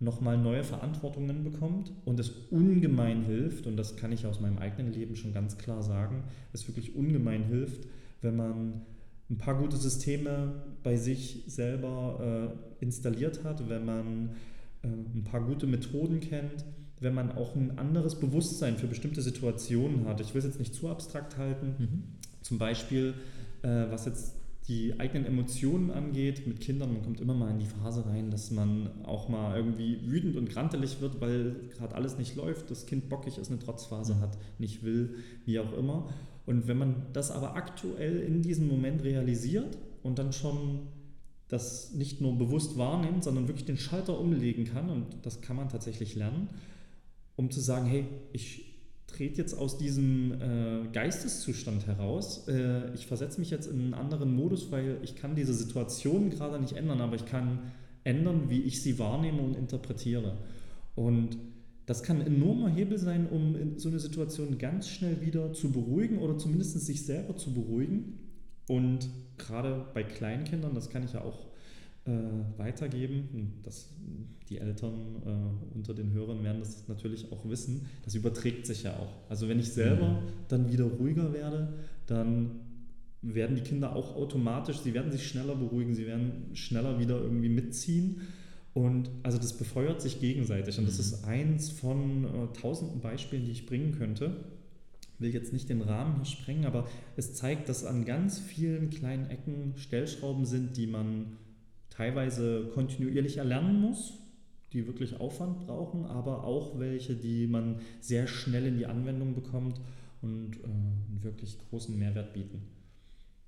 nochmal neue Verantwortungen bekommt und es ungemein hilft, und das kann ich aus meinem eigenen Leben schon ganz klar sagen, es wirklich ungemein hilft, wenn man ein paar gute Systeme bei sich selber äh, installiert hat, wenn man ein paar gute Methoden kennt, wenn man auch ein anderes Bewusstsein für bestimmte Situationen hat. Ich will es jetzt nicht zu abstrakt halten. Mhm. Zum Beispiel, äh, was jetzt die eigenen Emotionen angeht mit Kindern, man kommt immer mal in die Phase rein, dass man auch mal irgendwie wütend und grantelig wird, weil gerade alles nicht läuft, das Kind bockig ist, eine Trotzphase hat, nicht will, wie auch immer. Und wenn man das aber aktuell in diesem Moment realisiert und dann schon das nicht nur bewusst wahrnimmt, sondern wirklich den Schalter umlegen kann, und das kann man tatsächlich lernen, um zu sagen, hey, ich trete jetzt aus diesem äh, Geisteszustand heraus. Äh, ich versetze mich jetzt in einen anderen Modus, weil ich kann diese Situation gerade nicht ändern, aber ich kann ändern, wie ich sie wahrnehme und interpretiere. Und das kann ein enormer Hebel sein, um so eine Situation ganz schnell wieder zu beruhigen oder zumindest sich selber zu beruhigen. Und gerade bei Kleinkindern, das kann ich ja auch äh, weitergeben. Das, die Eltern äh, unter den Hörern werden das natürlich auch wissen. Das überträgt sich ja auch. Also wenn ich selber mhm. dann wieder ruhiger werde, dann werden die Kinder auch automatisch, sie werden sich schneller beruhigen, sie werden schneller wieder irgendwie mitziehen. Und also das befeuert sich gegenseitig. Und das ist mhm. eins von äh, tausenden Beispielen, die ich bringen könnte. Will jetzt nicht den Rahmen hier sprengen, aber es zeigt, dass an ganz vielen kleinen Ecken Stellschrauben sind, die man teilweise kontinuierlich erlernen muss, die wirklich Aufwand brauchen, aber auch welche, die man sehr schnell in die Anwendung bekommt und äh, einen wirklich großen Mehrwert bieten.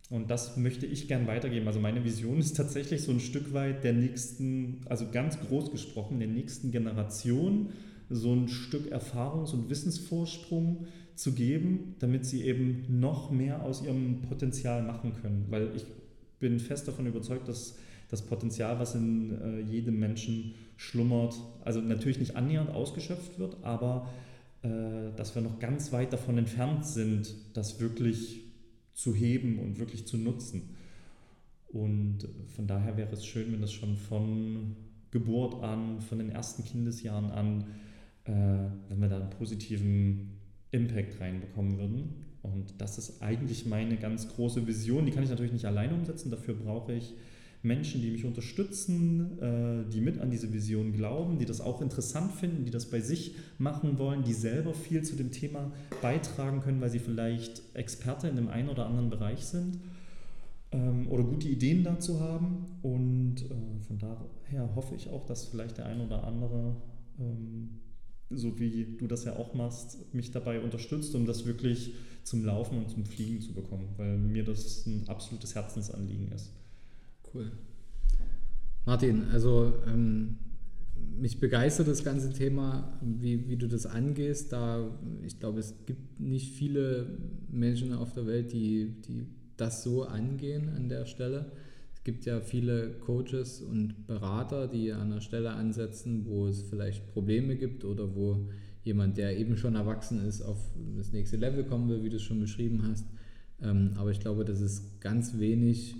Und das möchte ich gern weitergeben. Also meine Vision ist tatsächlich so ein Stück weit der nächsten, also ganz groß gesprochen, der nächsten Generation so ein Stück Erfahrungs- und Wissensvorsprung zu geben, damit sie eben noch mehr aus ihrem Potenzial machen können. Weil ich bin fest davon überzeugt, dass das Potenzial, was in äh, jedem Menschen schlummert, also natürlich nicht annähernd ausgeschöpft wird, aber äh, dass wir noch ganz weit davon entfernt sind, das wirklich zu heben und wirklich zu nutzen. Und von daher wäre es schön, wenn das schon von Geburt an, von den ersten Kindesjahren an, äh, wenn wir da einen positiven Impact reinbekommen würden. Und das ist eigentlich meine ganz große Vision. Die kann ich natürlich nicht alleine umsetzen. Dafür brauche ich Menschen, die mich unterstützen, äh, die mit an diese Vision glauben, die das auch interessant finden, die das bei sich machen wollen, die selber viel zu dem Thema beitragen können, weil sie vielleicht Experte in dem einen oder anderen Bereich sind ähm, oder gute Ideen dazu haben. Und äh, von daher hoffe ich auch, dass vielleicht der ein oder andere, ähm, so wie du das ja auch machst, mich dabei unterstützt, um das wirklich zum Laufen und zum Fliegen zu bekommen, weil mir das ein absolutes Herzensanliegen ist. Cool. Martin, also ähm, mich begeistert das ganze Thema, wie, wie du das angehst. Da ich glaube, es gibt nicht viele Menschen auf der Welt, die, die das so angehen an der Stelle. Gibt ja viele Coaches und Berater, die an einer Stelle ansetzen, wo es vielleicht Probleme gibt oder wo jemand, der eben schon erwachsen ist, auf das nächste Level kommen will, wie du es schon beschrieben hast. Ähm, aber ich glaube, dass es ganz wenig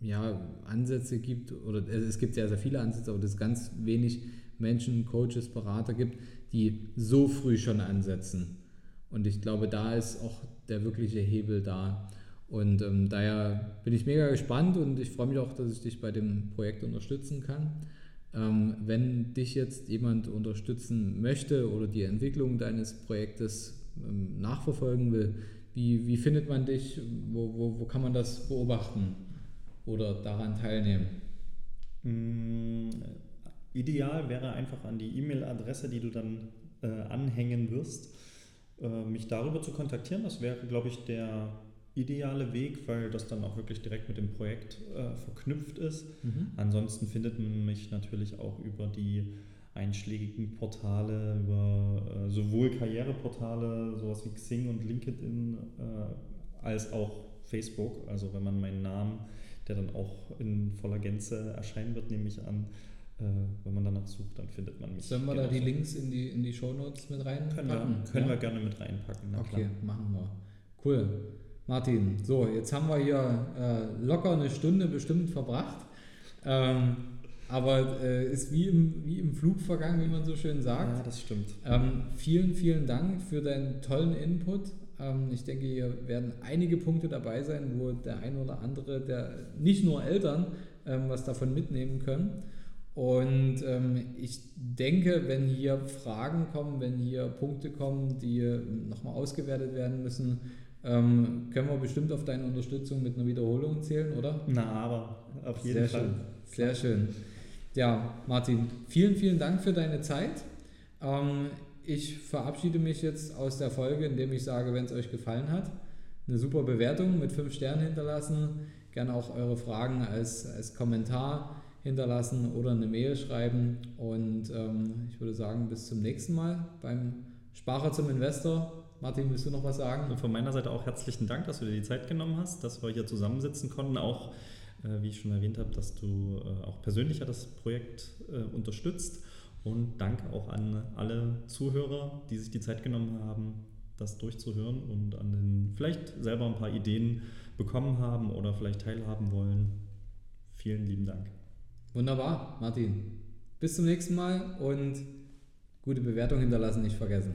ja, Ansätze gibt, oder es gibt sehr, sehr viele Ansätze, aber dass es ganz wenig Menschen, Coaches, Berater gibt, die so früh schon ansetzen. Und ich glaube, da ist auch der wirkliche Hebel da. Und ähm, daher bin ich mega gespannt und ich freue mich auch, dass ich dich bei dem Projekt unterstützen kann. Ähm, wenn dich jetzt jemand unterstützen möchte oder die Entwicklung deines Projektes ähm, nachverfolgen will, wie, wie findet man dich? Wo, wo, wo kann man das beobachten oder daran teilnehmen? Mm, ideal wäre einfach an die E-Mail-Adresse, die du dann äh, anhängen wirst, äh, mich darüber zu kontaktieren. Das wäre, glaube ich, der ideale Weg, weil das dann auch wirklich direkt mit dem Projekt äh, verknüpft ist. Mhm. Ansonsten findet man mich natürlich auch über die einschlägigen Portale, über äh, sowohl Karriereportale, sowas wie Xing und LinkedIn, äh, als auch Facebook. Also wenn man meinen Namen, der dann auch in voller Gänze erscheinen wird, nehme ich an, äh, wenn man danach sucht, dann findet man mich. Sollen wir da die Links in die, in die Shownotes mit reinpacken? Können wir, können ja? wir gerne mit reinpacken. okay, klar. machen wir. Cool. Martin, so, jetzt haben wir hier äh, locker eine Stunde bestimmt verbracht. Ähm, aber äh, ist wie im, wie im Flug vergangen, wie man so schön sagt. Ja, das stimmt. Ähm, vielen, vielen Dank für deinen tollen Input. Ähm, ich denke, hier werden einige Punkte dabei sein, wo der ein oder andere, der nicht nur Eltern, ähm, was davon mitnehmen können. Und ähm, ich denke, wenn hier Fragen kommen, wenn hier Punkte kommen, die nochmal ausgewertet werden müssen, ähm, können wir bestimmt auf deine Unterstützung mit einer Wiederholung zählen, oder? Na, aber auf jeden Sehr Fall. Schön. Sehr schön. Ja, Martin, vielen, vielen Dank für deine Zeit. Ähm, ich verabschiede mich jetzt aus der Folge, indem ich sage, wenn es euch gefallen hat, eine super Bewertung mit fünf Sternen hinterlassen. Gerne auch eure Fragen als, als Kommentar hinterlassen oder eine Mail schreiben. Und ähm, ich würde sagen, bis zum nächsten Mal beim Sparer zum Investor. Martin, willst du noch was sagen? Und von meiner Seite auch herzlichen Dank, dass du dir die Zeit genommen hast, dass wir hier zusammensitzen konnten. Auch, äh, wie ich schon erwähnt habe, dass du äh, auch persönlicher das Projekt äh, unterstützt. Und danke auch an alle Zuhörer, die sich die Zeit genommen haben, das durchzuhören und an den vielleicht selber ein paar Ideen bekommen haben oder vielleicht teilhaben wollen. Vielen lieben Dank. Wunderbar, Martin. Bis zum nächsten Mal und gute Bewertung hinterlassen nicht vergessen.